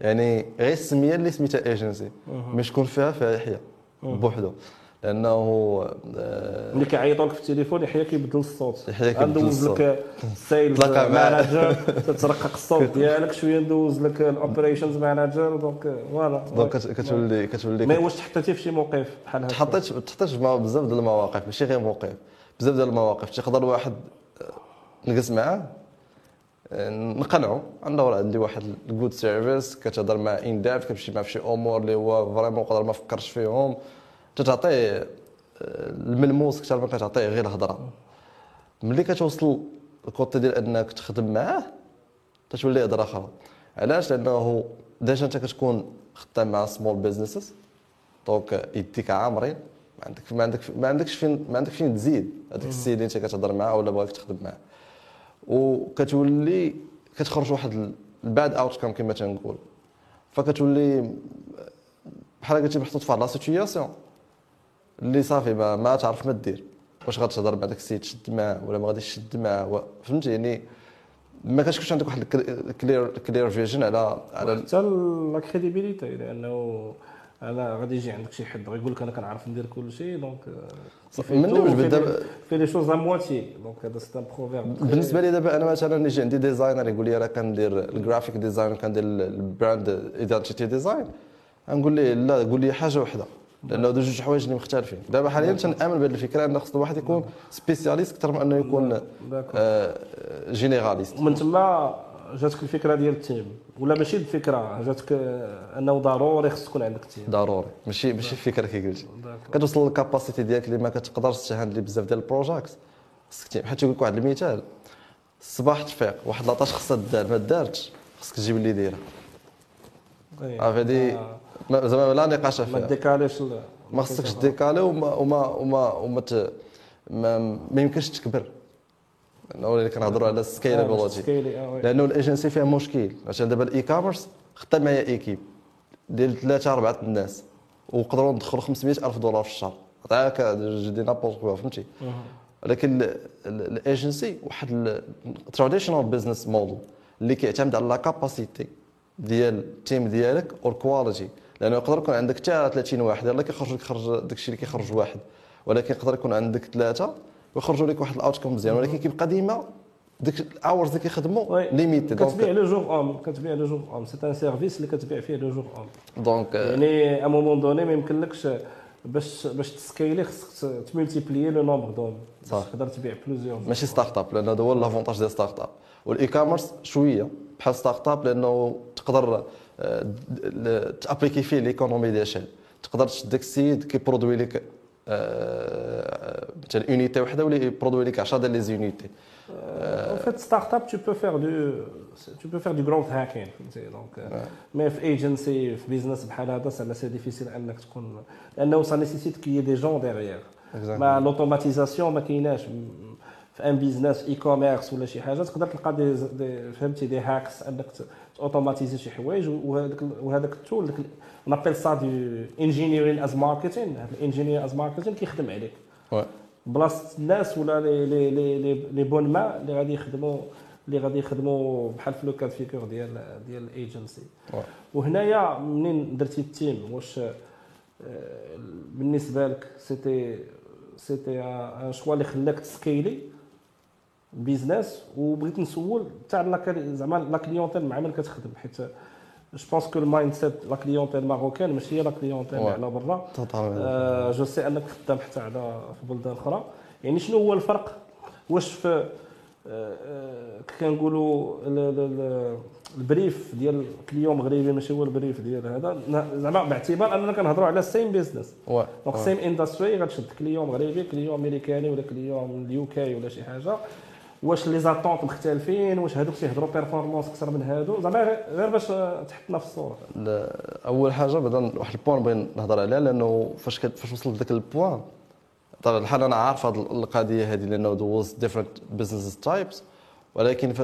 يعني غير السمية اللي سميتها ايجنسي مش تكون فيها فيها يحيى بوحدو. لأنه آه، ملي كيعيطوا لك في التليفون يحيى كيبدل الصوت. يحيى كيبدل ندوز لك sales تلاقى معاه. manager تترقق الصوت ديالك شوية ندوز لك ال operations manager donc voilà. donc كت- كتولي كتولي mais واش تحطيتي في شي موقف بحال هكا. تحطيت تحطيت في بزاف ديال المواقف ماشي غير موقف بزاف ديال المواقف. تيقدر واحد آه، نجلس معاه آه، نقنعو. انه راه عندي واحد ال good service كتهضر مع un dev كتمشي في شي أمور اللي هو vraiment يقدر ما فكرش فيهم. تتعطيه آه، الملموس أكثر ما كتعطيه غير الهضره ملي كتوصل ال côté ديال أنك تخدم معاه تتولي هضره أخرى علاش؟ لأنه déjà أنت كتكون خدام مع small businesses donc يديك عامرين. ما عندك ما عندك ما عندكش فين ما عندك فين تزيد. هذاك السيد اللي أنت كتهضر معاه ولا بغاك تخدم معاه. وكتولي كتخرج واحد ال bad outcome كما تنقول. فكتولي بحال قلتي محطوط في واحد la situation اللي صافي ما, ما تعرف ما دير. واش غتهضر مع داك السيد تشد معاه ولا ما غاديش تشد معاه فهمتي؟ يعني ما كتكونش عندك واحد ال clear clear vision على على حتى la crédibilité لأنه أنا غادي يجي عندك شي حد غيقول لك أنا كنعرف ندير كل شيء donc من دوز بالدابا- fait les choses à moitié donc هذا c'est un proverbe بالنسبة لي دابا أنا مثلا يجي عندي designer يقول لي راه كندير ال graphic design وكندير ال brand identity design غنقول ليه لا قول لي حاجة وحدة. لأنه هادو جوج حوايج اللي مختلفين. دابا حاليا تنامن بهذه الفكرة أن خص الواحد يكون spécialiste أكثر من أنه يكون آه، généraliste. ومن تما جاتك الفكرة ديال ال team ولا ماشي الفكرة جاتك آه، أنه ضروري خص تكون عندك team؟ ضروري. ماشي ماشي فكره كي قلتي. كتوصل لل capacité ديالك اللي ما كتقدرش ت handle ي بزاف ديال ال projects خصك team. حيت يقول لك واحد المثال الصباح تفيق واحد la tâche خصها دار ما دارتش خصك تجيب اللي دايرة. إيه. عرفت ما- زعما لا نقاش ما فيها décalage ال- ما خصكش décaler وما وما وما وما ت... ما, ما يمكنش تكبر. لأنه اللي كنهضروا على ال scalability آه oui. لأنه الإيجنسي فيها مشكل. عشان دابا ال e-commerce خدام معايا équipe. ديال ثلاثة أربعة الناس. وقدروا ندخلوا 500 ألف دولار في الشهر. عطاك je dis n'importe quoi فهمتي. ولكن ال- ال- الإيجنسي واحد traditional business model اللي كيعتمد على la capacité ديال ال team ديالك وال quality لأنه يقدر يكون عندك حتى 30 واحد يلاه كيخرج لك خرج داك الشيء اللي كيخرج واحد. ولكن يقدر يكون عندك ثلاثة ويخرجوا لك واحد ال outcome مزيان. ولكن كيبقى ديما ديك ال hours اللي كيخدموا oui. limité كتبيع le jour-homme كتبيع le jour-homme c'est un service اللي كتبيع فيه le jour-homme donc يعني à un moment donné ما يمكنلكش باش باش ت scale ي خصك ت multiplier le nombre d'hommes صح. باش تقدر تبيع plusieurs ماشي startup لأن هذا هو l'avantage ديال startup وال e-commerce شوية بحال startup لأنه تقدر ت appliquer فيه l'économie ديال تقدر تشد داك السيد كي produit لك آه، مثلا unité وحده ولا ي produit لك 10 ديال les unités En fait, startup, tu peux faire du, tu peux faire du growth hacking. mais في agency في business بحال هذا ça c'est difficile انك تكون لأنه ça nécessite que des gens derrière ما l'automatisation ما كايناش في un business e-commerce ولا شي حاجة تقدر تلقى des فهمتي des hacks انك automatiser شي حوايج وهذاك وهذاك ال tool on appelle ça de engineering as marketing هذا ال engineering as marketing كيخدم عليك بلاصه الناس ولا لي لي لي لي bon ما اللي غادي يخدموا اللي غادي يخدموا بحال في le cas de figure ديال ديال الايجنسي وهنايا منين درتي ال team واش بالنسبة لك c'était c'était un choix اللي خلاك ت scaler business وبغيت نسول تاع زعما la clientèle مع من كتخدم حيت je pense que ال mindset la clientèle marocaine ماشي هي la clientèle على برا je sais انك خدام حتى على في بلدان أخرى يعني شنو هو الفرق واش في كنقولوا ال brief ديال client مغربي ماشي هو ال brief ديال هذا زعما باعتبار اننا كنهضروا على same business donc same industry غتشد client مغربي client امريكاني ولا client ال UK ولا شي حاجة واش les attentes مختلفين واش هذوك تيهضروا performance أكثر من هادو؟ زعما غير باش تحطنا في الصورة. أول حاجة بعدا واحد ال point بغي نهضر عليها لأنه فاش فاش وصلت لذاك البوان طبعا الحال أنا عارف هذه القضية هذه لأنه دوز different business types ولكن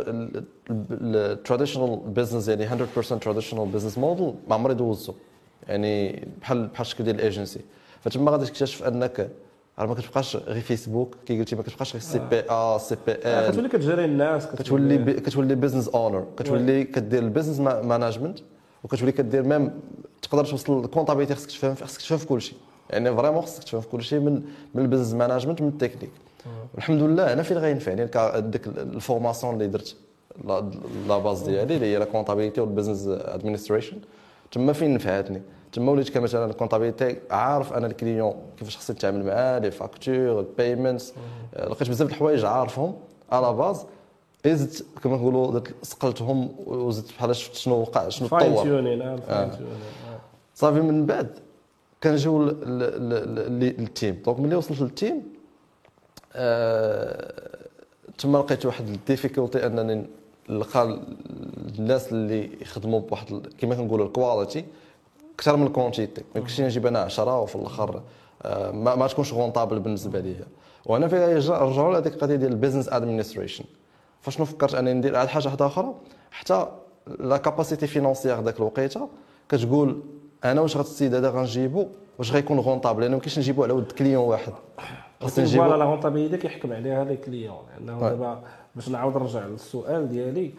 ال traditional business يعني 100% traditional business model ما عمري دوزته. يعني بحال بحال الشكل ديال الايجنسي فتما غادي تكتشف أنك راه ما كتبقاش غير فيسبوك كي قلتي ما كتبقاش غير سي بي ا سي بي ال كتولي كتجري الناس كتولي كتولي business owner كتولي كدير ال business management وكتولي كدير même تقدر توصل ال comptabilité خصك تفهم خصك تفهم في كل شيء يعني vraiment خصك تفهم في كل شيء من من ال business management من التكنيك والحمد لله أنا فين غينفعني ديك ال formation اللي درت la base ديالي اللي هي la comptabilité وال business administration تما فين نفعتني تما وليت كمثلا ال comptabilité عارف أنا ال client كيفاش خصني نتعامل معاه les factures ال payments لقيت بزاف د الحوايج عارفهم على base زدت كما نقولوا سقلتهم وزدت بحال شفت شنو وقع شنو تطور. صافي من بعد كنجيو لل team. donc ملي وصلت لل team آه تما لقيت واحد ال difficulté أنني نلقى الناس اللي يخدموا بواحد كما كنقولوا ال quality أكثر من ال quantity ما يمكنش نجيب أنا 10 وفي الآخر آه، ما, ما تكونش rentable بالنسبة لي وأنا في رجعوا لهذيك القضية ديال ال business administration فشنو فكرت أنني ندير على حاجة واحدة أخرى حتى la capacité financière ذاك الوقيتة كتقول أنا واش غاد السيد هذا غنجيبو؟ واش غيكون rentable لأنه ما كاينش نجيبو على ود client واحد. خاصني نجيبو la rentabilité كيحكم عليها les clients لأنه دابا باش نعاود نرجع للسؤال ديالي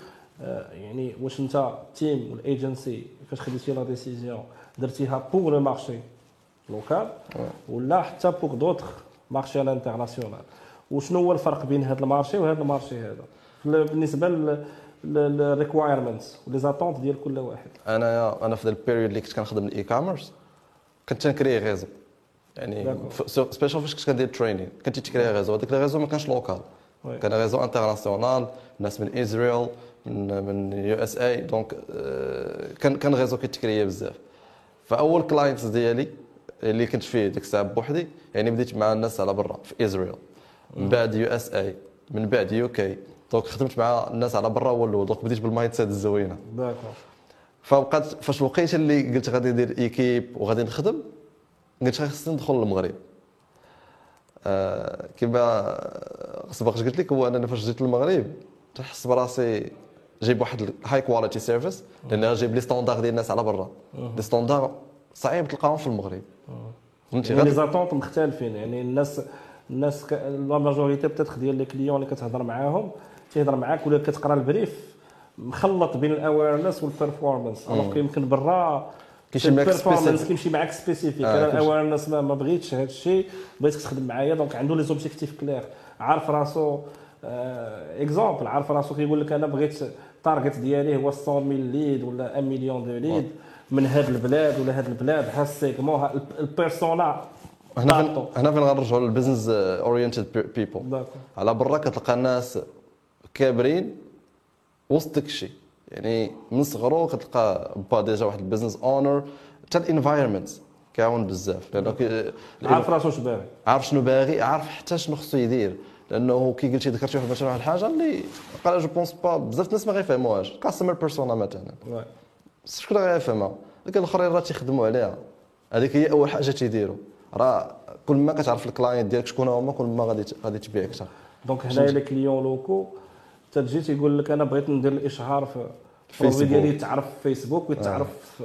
آه، يعني واش أنت team وال agency فاش خديتي la décision درتيها pour le marché local ولا حتى pour d'autres marchés على international وشنو هو الفرق بين هذا ال marché وهذا ال marché هذا؟ بالنسبة لل requirements و les attentes ديال كل واحد. أنا أنا في ال période اللي كنت كنخدم ال e-commerce كنت تن créer réseau. يعني special فاش كنت كندير training كنت ت créer réseau. هذاك ال réseau ما كانش local كان réseau international ناس من اسرائيل من من USA donc كان كان réseau كيت créer بزاف. فأول clients ديالي اللي كنت فيه ديك الساعة بوحدي يعني بديت مع الناس على برا في اسرائيل من بعد USA من بعد UK donc خدمت مع الناس على برا هو الأول donc بديت بال mindset الزوينة. d'accord فبقات فاش الوقيته اللي قلت غادي ندير équipe وغادي نخدم قلت خصني ندخل للمغرب. آه كما سبق قلت لك هو أنني فاش جيت للمغرب تحس براسي جايب واحد ال high quality service لأن جايب les standards ديال الناس على برا. les standards صعيب تلقاهم في المغرب. فهمتي؟ يعني les attentes مختلفين. يعني الناس الناس la majorité peut-être ديال les clients اللي كتهضر معاهم تيهضر معاك ولا كتقرا ال brief مخلط بين ال awareness وال performance alors يمكن برا كيمشي معاك spécifique كيمشي معاك spécifique أنا ال awareness ما, ما بغيتش هذا الشيء بغيتك تخدم معايا. donc عنده les objectifs clairs عارف راسو exemple عارف راسو كيقول لك أنا بغيت ال target ديالي هو 100 mille leads ولا 1 million de leads من هاد البلاد ولا هاد البلاد. ها ال segment ال persona هنا فين هنا فين غنرجعوا لل business oriented people على برا كتلقى الناس كابرين وسط داك الشيء يعني من صغرو كتلقى با déjà واحد ال business owner حتى ال environment كيعاون بزاف. لأنه عارف راسو اش باغي. عارف شنو باغي عارف حتى شنو خصو يدير. لأنه كي قلتي ذكرتي واحد مثلا واحد الحاجة اللي قال je pense pas بزاف الناس ما غيفهموهاش. customer persona مثلا. شكون اللي غيفهمها؟ لكن الآخرين راه تيخدموا عليها. هذيك هي أول حاجة تيديروا. راه كل ما كتعرف ال client ديالك شكون هما كل ما غادي غادي تبيع أكثر. donc هنايا les clients locaux تجي تيقول لك أنا بغيت ندير الإشهار في ال produit فيسبوك. ديالي يتعرف في فيسبوك ويتعرف في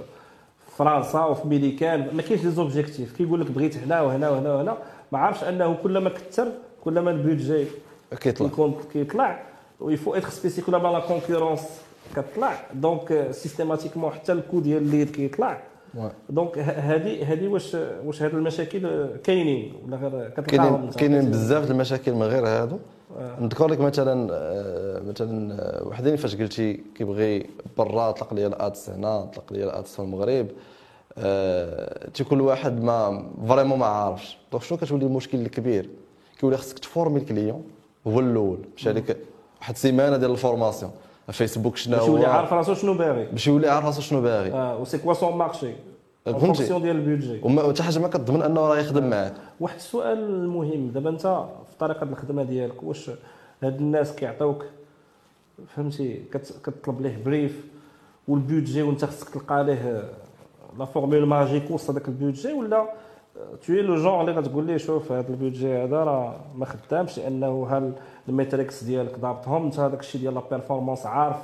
فرنسا وفي ميريكان ما كاينش les objectifs كيقول لك بغيت هنا وهنا وهنا وهنا. ما عارفش أنه كلما كثر كلما ال budget كيطلع يكون كيطلع و il faut être spécifique كلما la concurrence كتطلع donc systématiquement حتى ال coût ديال ال lead كيطلع. donc هذه هذه واش واش هاد المشاكل كاينين ولا غير كتلقاهم كاينين بزاف المشاكل من غير هادو. نذكر لك مثلا مثلا وحدين فاش قلتي كيبغي برا طلق لي ال ads هنا طلق لي ال ads في المغرب تي كل واحد ما vraiment ما عارفش donc شنو كتولي المشكل الكبير كيولي خصك تفورمي ال client هو الأول. مشى لك واحد السيمانة ديال ال formation. فيسبوك شنو باش يولي عارف راسو شنو باغي. باش يولي عارف راسو شنو باغي. آه و c'est quoi son marché فهمتي. fonction ديال ال budget وما حتى حاجة ما كتضمن أنه راه يخدم معاك. واحد السؤال المهم دابا أنت في طريقة الخدمة ديالك واش هاد الناس كيعطيوك فهمتي كت- كتطلب ليه brief وال budget وانت خصك تلقى ليه la formule magique وسط هذاك ال budget ولا t'es le genre اللي غتقول ليه شوف هذا ال budget هذا راه ما خدامش لأنه هل ال metrics ديالك ضابطهم انت هذاك الشيء ديال la performance عارف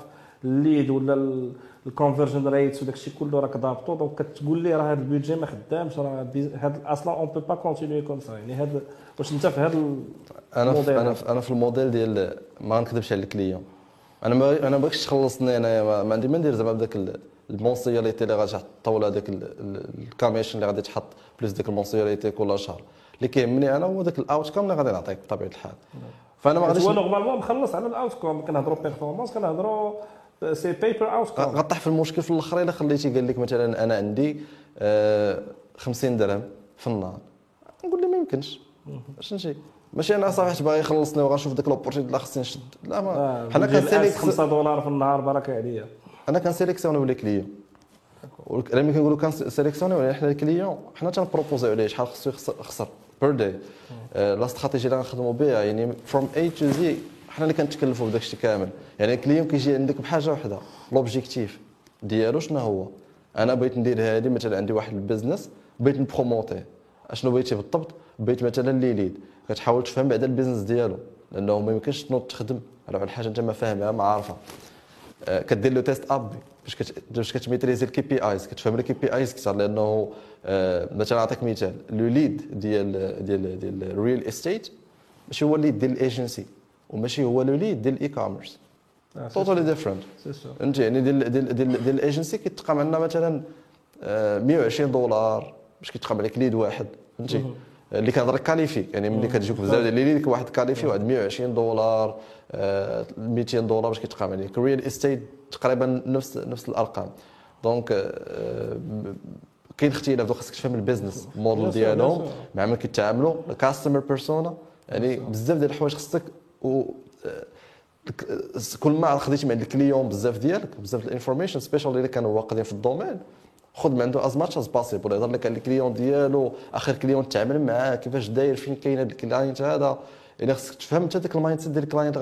ال lead ولا ال conversion rates وداك الشيء كله راك ضابطو donc كتقول ليه راه هذا ال budget ما خدامش راه هذا أصلا on peut pas continuer comme ça يعني هذا واش انت في هذا أنا في الموديل؟ أنا في أنا في الموديل ديال ما غنكذبش على ال client. أنا ما أنا ما بغيتش تخلصني انايا ما, عندي ما ندير زعما بداك ال mensualité اللي غادي تطول هذاك ال- ال- ال commission اللي غادي تحط plus ديك ال mensualité كل شهر. اللي كيهمني أنا هو ذاك ال outcome اللي غادي نعطيك بطبيعة الحال. فأنا ما غاديش هو normalement مخلص على ال outcome كنهضروا performance كنهضروا c'est pay per outcome غطيح في المشكل في الأخر. إلا خليتي قال لك مثلا أنا عندي آه، 50 درهم في النهار. نقول له ما يمكنش. اش نجي؟ ماشي أنا صافي باغي يخلصني وغنشوف ديك l'opportunité لا خصني نشد. لا ما حنا كنسيليكس 5 دولار في النهار بركة عليا. أنا كنسيليكسيونيو les clients ملي كنقولوا كنسيليكسيونيو حنا ال client حنا تنبروبوزيو عليه شحال خصو يخسر خسر per day la stratégie اللي غنخدموا بها يعني from A to Z حنا اللي كنتكلفوا بداك الشيء كامل. يعني ال client كيجي عندك بحاجة واحدة l'objectif ديالو شنو هو؟ أنا بغيت ندير هذه مثلا عندي واحد ال business بغيت نبروموتيه. أشنو بغيتي بالضبط؟ بغيت مثلا les leads كتحاول تفهم بعدا ال business ديالو لأنه ما يمكنش تنوض تخدم. على واحد الحاجة أنت ما فاهمها ما عارفها آه، كدير له test A/B باش. باش كتميتريزي ال KPIs كتفهم ال KPIs أكثر لأنه آه، مثلا نعطيك مثال le lead ديال ديال ديال ال real estate ماشي هو ال lead ديال ال agency وماشي هو le lead ديال ال e-commerce totally different فهمتي؟ يعني ديال ديال ديال ديال الايجنسي كيتقام عندنا مثلا آه، 120 دولار باش كيتقام عليك lead واحد فهمتي؟ اللي كنهضر qualifié. يعني ملي كتجيك بزاف ديال les leads واحد qualifié واحد 120 دولار آه، 200 دولار باش كيتقام عليك real estate تقريبا نفس نفس الأرقام. donc آه، كاين اختلاف. خاصك تفهم ال business model ديالهم. مع من كيتعاملوا ال customer persona يعني بزاف ديال الحوايج خصك و آه، كل ما خديتي من ال client بزاف ديالك بزاف ال information special اللي كانوا واقدين في ال domaine. خذ من عنده as much as possible يهضر لك على ال client ديالو آخر client تعامل معاه كيفاش داير فين كاين هذا ال client هذا؟ إلا خصك تفهم انت ديك ال mindset ديال ال client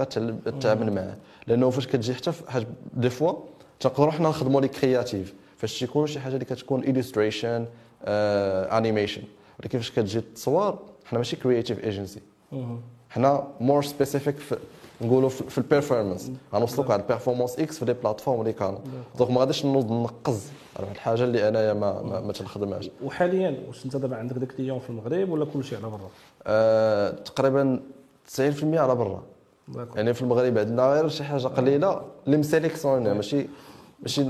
غتعامل معاه. لأنه فاش كتجي حتى حاجة des fois تنقدروا حنا نخدموا les créatifs فاش تيكون شي حاجة اللي كتكون illustration animation ولكن فاش كتجي تصور حنا ماشي creative agency حنا more specific في نقولوا في ال performance غنوصلوك على ال performance إكس في les plateformes اللي كانوا. donc ما غاديش نوض نقز. على واحد الحاجة اللي أنايا ما ما, ما تنخدمهاش وحاليا واش أنت دابا عندك داك client في المغرب ولا كلشي على برا؟ آه تقريبا 90% على برا. يعني في المغرب عندنا غير شي حاجة قليلة. اللي مسيليكسيون ماشي ماشي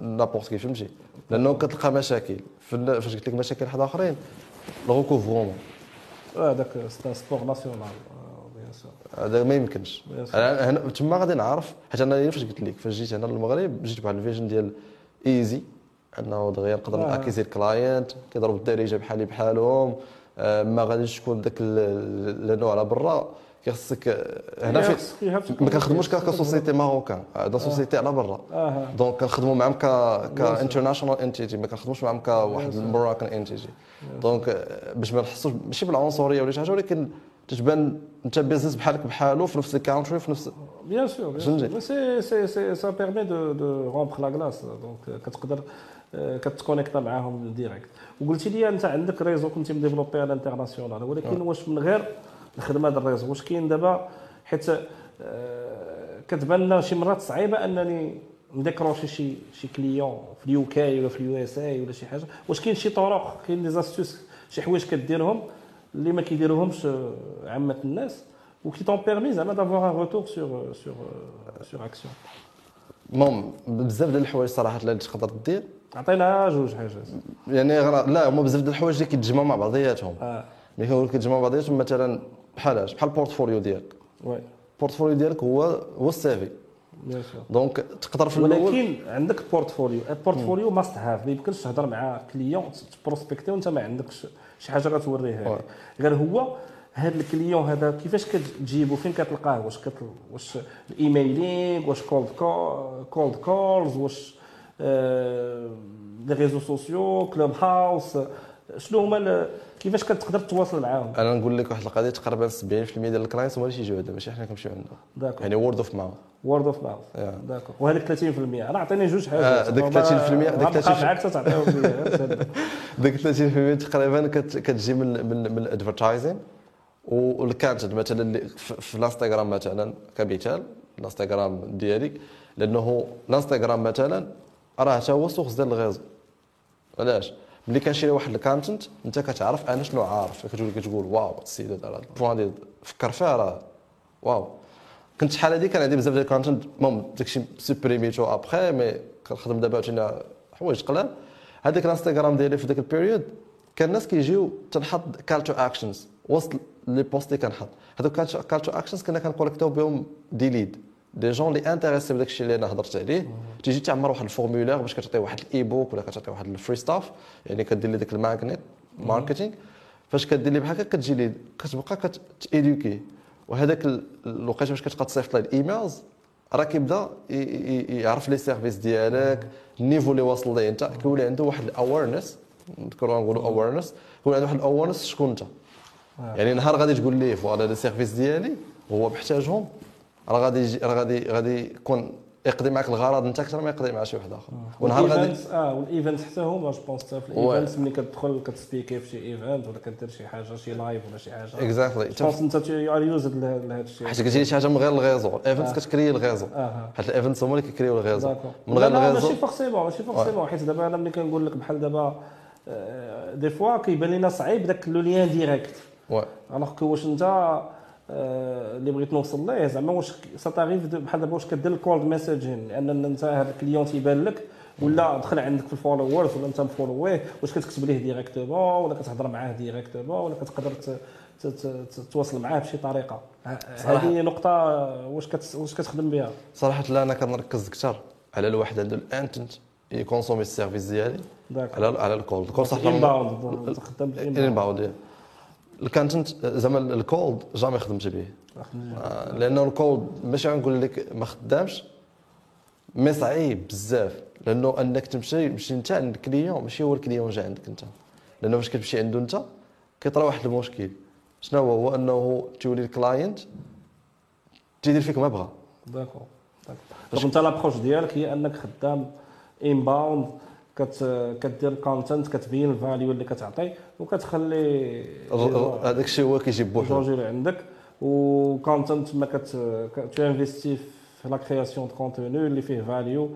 n'importe qui فهمتي؟ لأنه كتلقى مشاكل. فاش قلت لك مشاكل حدا آخرين ال recouvrement هذاك c'est sport national هذا ما يمكنش. أنا هنا تما غادي نعرف حيت أنا فاش قلت لك فاش جيت هنا للمغرب جيت بواحد ال vision ديال easy أنه دغيا نقدر آه. نأكيري ال client كيضربوا الدارجة بحالي بحالهم آه، ما غاديش تكون داك لأنه على برا كيخصك آه، هنا في ما كنخدموش. ك société marocaine هذا société على برا donc كنخدموا معاهم ك. ك international entity ما كنخدموش معاهم كواحد. ال Moroccan entity donc باش ما نحسوش ماشي بالعنصرية ولا شي حاجة ولكن تتبان انت business بحالك بحالو في نفس ال country في نفس sûr, bien فهمتي؟ c'est, c'est, ça permet de, de rompre la glace. Donc, euh, كتقدر آه، كتكونيكتا معاهم direct وقلتي لي أنت عندك réseau كنتي مديفلوبي على ال international. ولكن واش من غير الخدمة ديال ال réseau؟ واش كاين دابا؟ حيت آه، كتبان لنا شي مرات صعيبة أنني نديكروشي شي شي client في ال UK ولا في ال USA ولا شي حاجة. واش كاين شي طرق كاين des astuces شي حوايج كديرهم؟ اللي ما كيديروهمش آه، عامه الناس و qui t'ont permis زعما d'avoir un retour sur sur sur action المهم بزاف ديال الحوايج صراحة اللي تقدر دير عطينا جوج حاجات يعني غرا- لا هما بزاف ديال الحوايج اللي كيتجمعوا مع بعضياتهم آه ملي كنقول كيتجمعوا مع بعضياتهم مثلا بحال اش بحال ال portfolio ديالك oui ال portfolio ديالك هو هو bien sûr donc تقدر في الأول ولكن عندك portfolio ال portfolio must have ما يمكنش تهضر مع client ت prospecter وانت ما عندكش شي حاجة غتوريها oui. ليه. غير هو هذا ال client هذا كيفاش كتجيبو فين كتلقاه؟ واش كتل... واش ال emailing واش cold cold calls واش آه، les réseaux sociaux? كلوب هاوس شنو هما كيفاش كتقدر تتواصل معاهم؟ أنا نقول لك واحد القضية تقريبا 70% ديال ال clients هما اللي تيجيو عندنا ماشي حنا كنمشيو عندهم. d'accord. يعني word of mouth word of mouth. d'accord. وهذيك 30% أنا عطيني جوج حاجات. ديك 30% ديك 30% معاك تعطيهم ديك 30% تقريبا كت- كتجي من من من ال advertising وال content مثلا في الانستغرام مثلا كمثال الانستغرام ديالي لأنه الانستغرام مثلا راه حتى هو source ديال ال réseau علاش؟ ملي كنشري واحد ال content انت كتعرف أنا شنو عارف. كتقول كتقول waw السيد هذا ال point ديال فكر فيها راه waw. كنت شحال هادي كان عندي بزاف ديال ال content المهم داكشي supprimيتو après mais كنخدم دابا عاوتاني حوايج قلال. هذاك الانستغرام ديالي في ذاك ال période كان الناس كيجيو تنحط call to actions وسط les posts اللي كنحط. هذوك call to actions كنا كن collecter بهم des leads des gens اللي intéressés بداك الشيء اللي أنا هضرت عليه تيجي تعمر واحد ال formulaire باش كتعطي واحد ال e-book ولا كتعطي واحد ال free stuff يعني كدير لي ديك ال magnet marketing فاش كدير لي بحال هكا كتجي لي كتبقى كت éduquer وهذاك ال- الوقيته باش كتبقى تصيفط ليه ال emails راه كيبدا يعرف les services ديالك ال niveau اللي واصل ليه انت كيولي عنده واحد ال awareness نذكروا نقولوا awareness كيولي عنده واحد ال awareness شكون انت يعني نهار غادي تقول ليه voilà les services ديالي وهو محتاجهم راه غادي راه غادي غادي يكون يقضي معك الغرض انت أكثر ما يقضي مع شي واحد آخر. ونهار غادي آه وال events حتى هما je pense حتى في ال events ملي كتدخل كت speaki في شي event ولا كدير شي حاجة شي live ولا شي حاجة. exactly je pense انت you are used لهذا الشيء. حيت كتجي شي حاجة من غير الغيزو. الايفنتس كتكري الغيزو. أها حيت ال events هما اللي كي créerيو ال réseau. من غير ال réseau ماشي forcément ماشي forcément حيت دابا أنا ملي كنقول لك بحال دابا آه، des fois كيبان لنا صعيب داك le lien direct alors que واش انت آه، اللي بغيت نوصل ليه؟ زعما واش ça t'arrive بحال دابا واش كدير ال cold messaging لأن انت هذا ال client تيبان لك ولا دخل عندك في ال followers ولا انت مفولويه واش كتكتب ليه directement ولا كتهضر معاه directement ولا كتقدر تتواصل معاه بشي طريقة. هذه نقطة واش كت- واش كتخدم بها؟ صراحة لا أنا كنركز أكثر على الواحد عنده ال intent ي consommer ال service ديالي على على ال cold ال cold صح inbound خدام inbound ال content زعما ال cold jamais خدمت به آه، لأنه ال cold ماشي غنقول لك ما خدامش mais صعيب بزاف. لأنه أنك تمشي تمشي أنت عند ال client ماشي هو ال client جا عندك أنت. لأنه فاش كتمشي عنده أنت كيطرا واحد المشكل. شنو هو؟ هو أنه تولي ال client تيدير فيك ما بغا. d'accord d'accord donc انت l'approche ديالك هي انك خدام inbound كدير content كتبين ال value اللي كتعطي وكتخلي هذاك الشيء هو كيجيب بوحدو. عندك. و content ما كت tu investis في la création de contenu اللي فيه value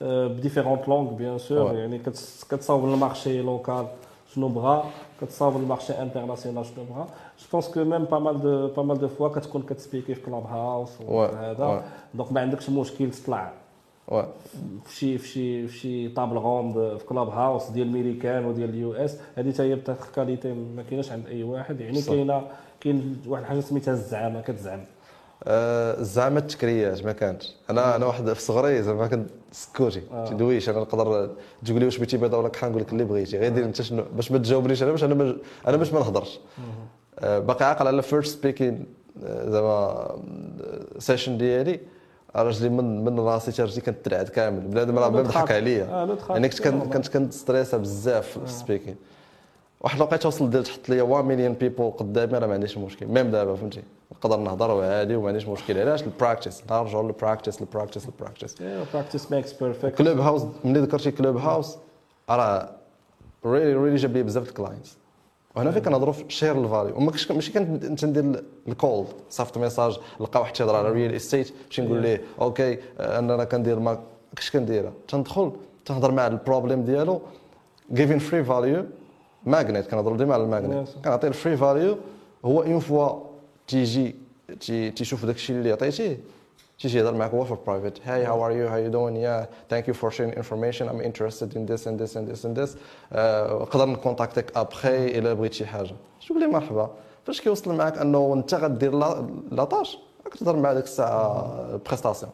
ب différentes langues bien sûr. يعني كت- كتصاوب ال marché local شنو بغا كتصاوب ال marché international شنو بغا. je pense que même pas mal de pas mal de fois كتكون كت speaki في كلاب هاوس وهذا. donc ما عندكش مشكل تطلع. في شي في شي table ronde في كلاب هاوس ديال الميريكان وديال ال US. هذه حتى هي بتاع qualité ما كايناش عند أي واحد. يعني. كاينة كاين واحد الحاجة سميتها الزعامة. كتزعم. آه، زعما التكريات ما كانتش أنا أنا واحد في صغري زعما كنت سكوتي. آه. تدويش أنا نقدر تقول لي واش بغيتي بيضة ولا كحل نقول لك اللي بغيتي. غير دير أنت شنو؟ باش ما تجاوبنيش أنا باش أنا ما- أنا باش ما نهضرش. آه، باقي عاقل على first speaking زعما session ديالي. راجلي من من راسي حتى رجلي كانت ترعد كامل. بنادم راه لو ضحك تخاف. عليا. آه،. يعني كنت كنت بزاف في ال speaking واحد الوقيته وصل ديال تحط لي 1 مليون people قدامي راه ما عنديش مشكل. même دابا فهمتي؟ نقدر نهضر وعادي وما عنديش مشكل. علاش؟ البراكتيس نرجعوا للبراكتيس البراكتيس البراكتيس practice makes perfect كلوب هاوس ملي ذكرتي كلوب هاوس راه really really جاب لي بزاف ال clients وهنا فين كنهضروا في share ال value وما كنتش ماشي كنت تندير ال call صيفط message لقى واحد تيهضر على real estate ماشي نقول ليه okay أنا راه كندير ما كنتش كنديرها؟ تندخل تهضر مع ال problème ديالو giving free value magnet كنهضروا ديما على ال magnet. Yes. كنعطيه ال free value هو une fois تيجي تي- تيشوف داك الشيء اللي عطيتيه. تيجي يهضر معك هو في private hi how are you how you doing yeah thank you for sharing information I'm interested in this and this and this and this نقدر ن contactك après الا بغيت شي حاجة. شوف لي مرحبا؟ فاش كيوصل معك أنه انت غدير لا- la tâche راك تهضر مع ديك الساعة prestation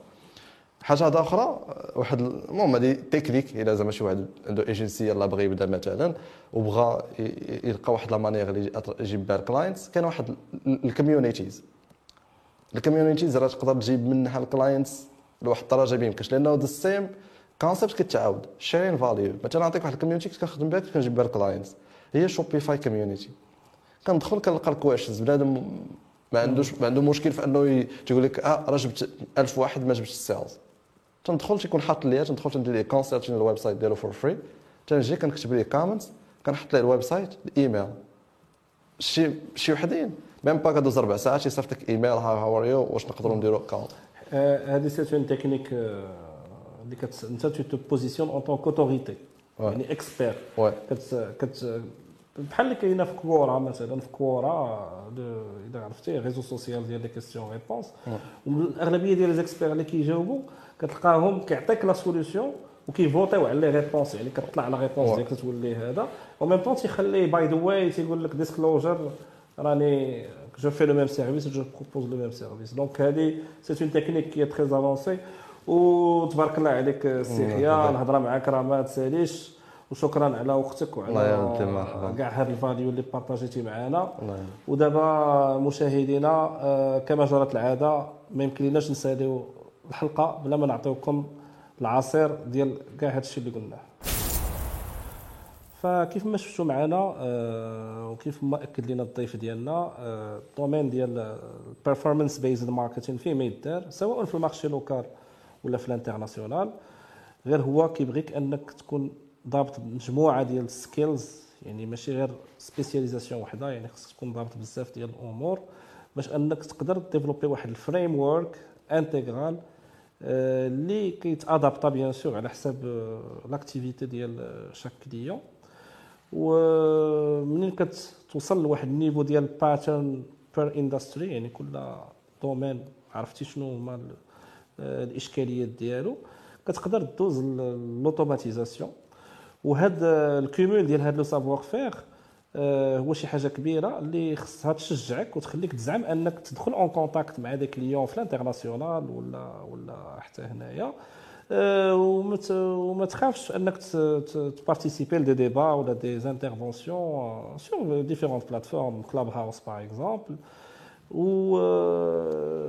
حاجة واحدة أخرى واحد المهم هذه تكنيك إلا زعما شي واحد عنده ايجنسي يلاه بغى يبدأ مثلا وبغى يلقى واحد la manière اللي يجيب بها ال clients كان واحد ال communities ال communities راه تقدر تجيب منها ال clients لواحد الدرجة ما يمكنش لأنه the same concept كتعاود. sharing value مثلا نعطيك واحد الكوميونيتي كنت كنخدم بها كنت كنجيب بها ال clients هي شوبيفاي community كندخل كنلقى ال questions بنادم ما عندوش ما عنده مشكل في أنه تيقول لك آه راه جبت 1000 واحد ما جبتش ال sales تندخل تيكون حاط ليا تندخل تندير ليه consulting ال website ديالو for free تنجي كنكتب ليه comments كنحط ليه ال website ال email شي شي وحدين. même pas كدوز ربع ساعات يصيفط لك email how are you واش نقدروا نديروا call آه، هذه c'est une technique اللي كت انت te positionnes en tant qu'autorité Ouais. يعني expert كت كت بحال اللي كاينة في Quora مثلا في Quora دو- إذا عرفتي réseau social ديال les questions réponses والأغلبية ديال لي زيكسبير اللي كيجاوبوا كتلقاهم كيعطيك la solution وكيفوتيو على les réponses يعني كتطلع على réponse. ديالك تولي هذا. و même temps تيخلي by the way تيقول لك disclosure راني je fais le même service je propose le même service donc هذه c'est une technique qui est très avancée وتبارك الله عليك السي يحيى يحفظك. الهضره معاك راه ما تساليش وشكرا على وقتك وعلى. كاع هاد ال value اللي بارطاجيتي معنا. ودابا مشاهدينا آه، كما جرت العادة ما يمكن لناش نساليو الحلقة بلا ما نعطيوكم العصير ديال كاع هاد الشيء اللي قلناه فكيف ما شفتوا معنا آه، وكيف ما أكد لنا الضيف ديالنا آه، ال domaine ديال ال performance based marketing فيه ما يدار سواء في ال marché local ولا في ال international. غير هو كيبغيك أنك تكون ضابط مجموعة ديال ال skills يعني ماشي غير spécialisation وحدة يعني خصك تكون ضابط بزاف ديال الأمور باش أنك تقدر développer واحد ال framework intégral آه، اللي كيتادابتا bien sûr على حساب l'activité ديال آه، chaque client ومنين كتوصل لواحد ال niveau ديال pattern per industry يعني كل domaine عرفتي شنو هما آه، الإشكاليات ديالو. كتقدر دوز l'automatisation وهاد ال cumul ديال هاد le savoir آه، هو شي حاجة كبيرة اللي خصها تشجعك وتخليك تزعم أنك تدخل en contact مع des clients في ال international ولا ولا حتى هنايا. آه، وما تخافش انك تبارتيسيبي لدي ديبا ولا des interventions sur différentes plateformes Clubhouse par exemple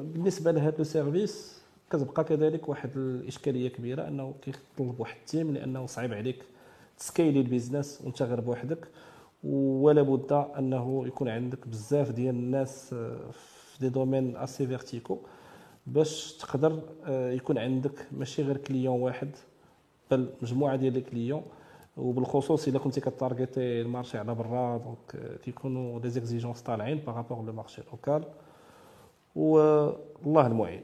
وبالنسبه لهذا le service كتبقى كذلك واحد الإشكالية كبيرة أنه كيطلب واحد ال team لأنه صعيب عليك تسكيلي ال business وأنت غير بوحدك ولا بد أنه يكون عندك بزاف ديال الناس آه، في des domaines assez verticaux باش تقدر آه، يكون عندك ماشي غير client واحد بل مجموعة ديال les clients. وبالخصوص إلا كنتي كتارغيتي ال marché على برا donc آه، كيكونوا les exigences طالعين par rapport le marché local والله المعين.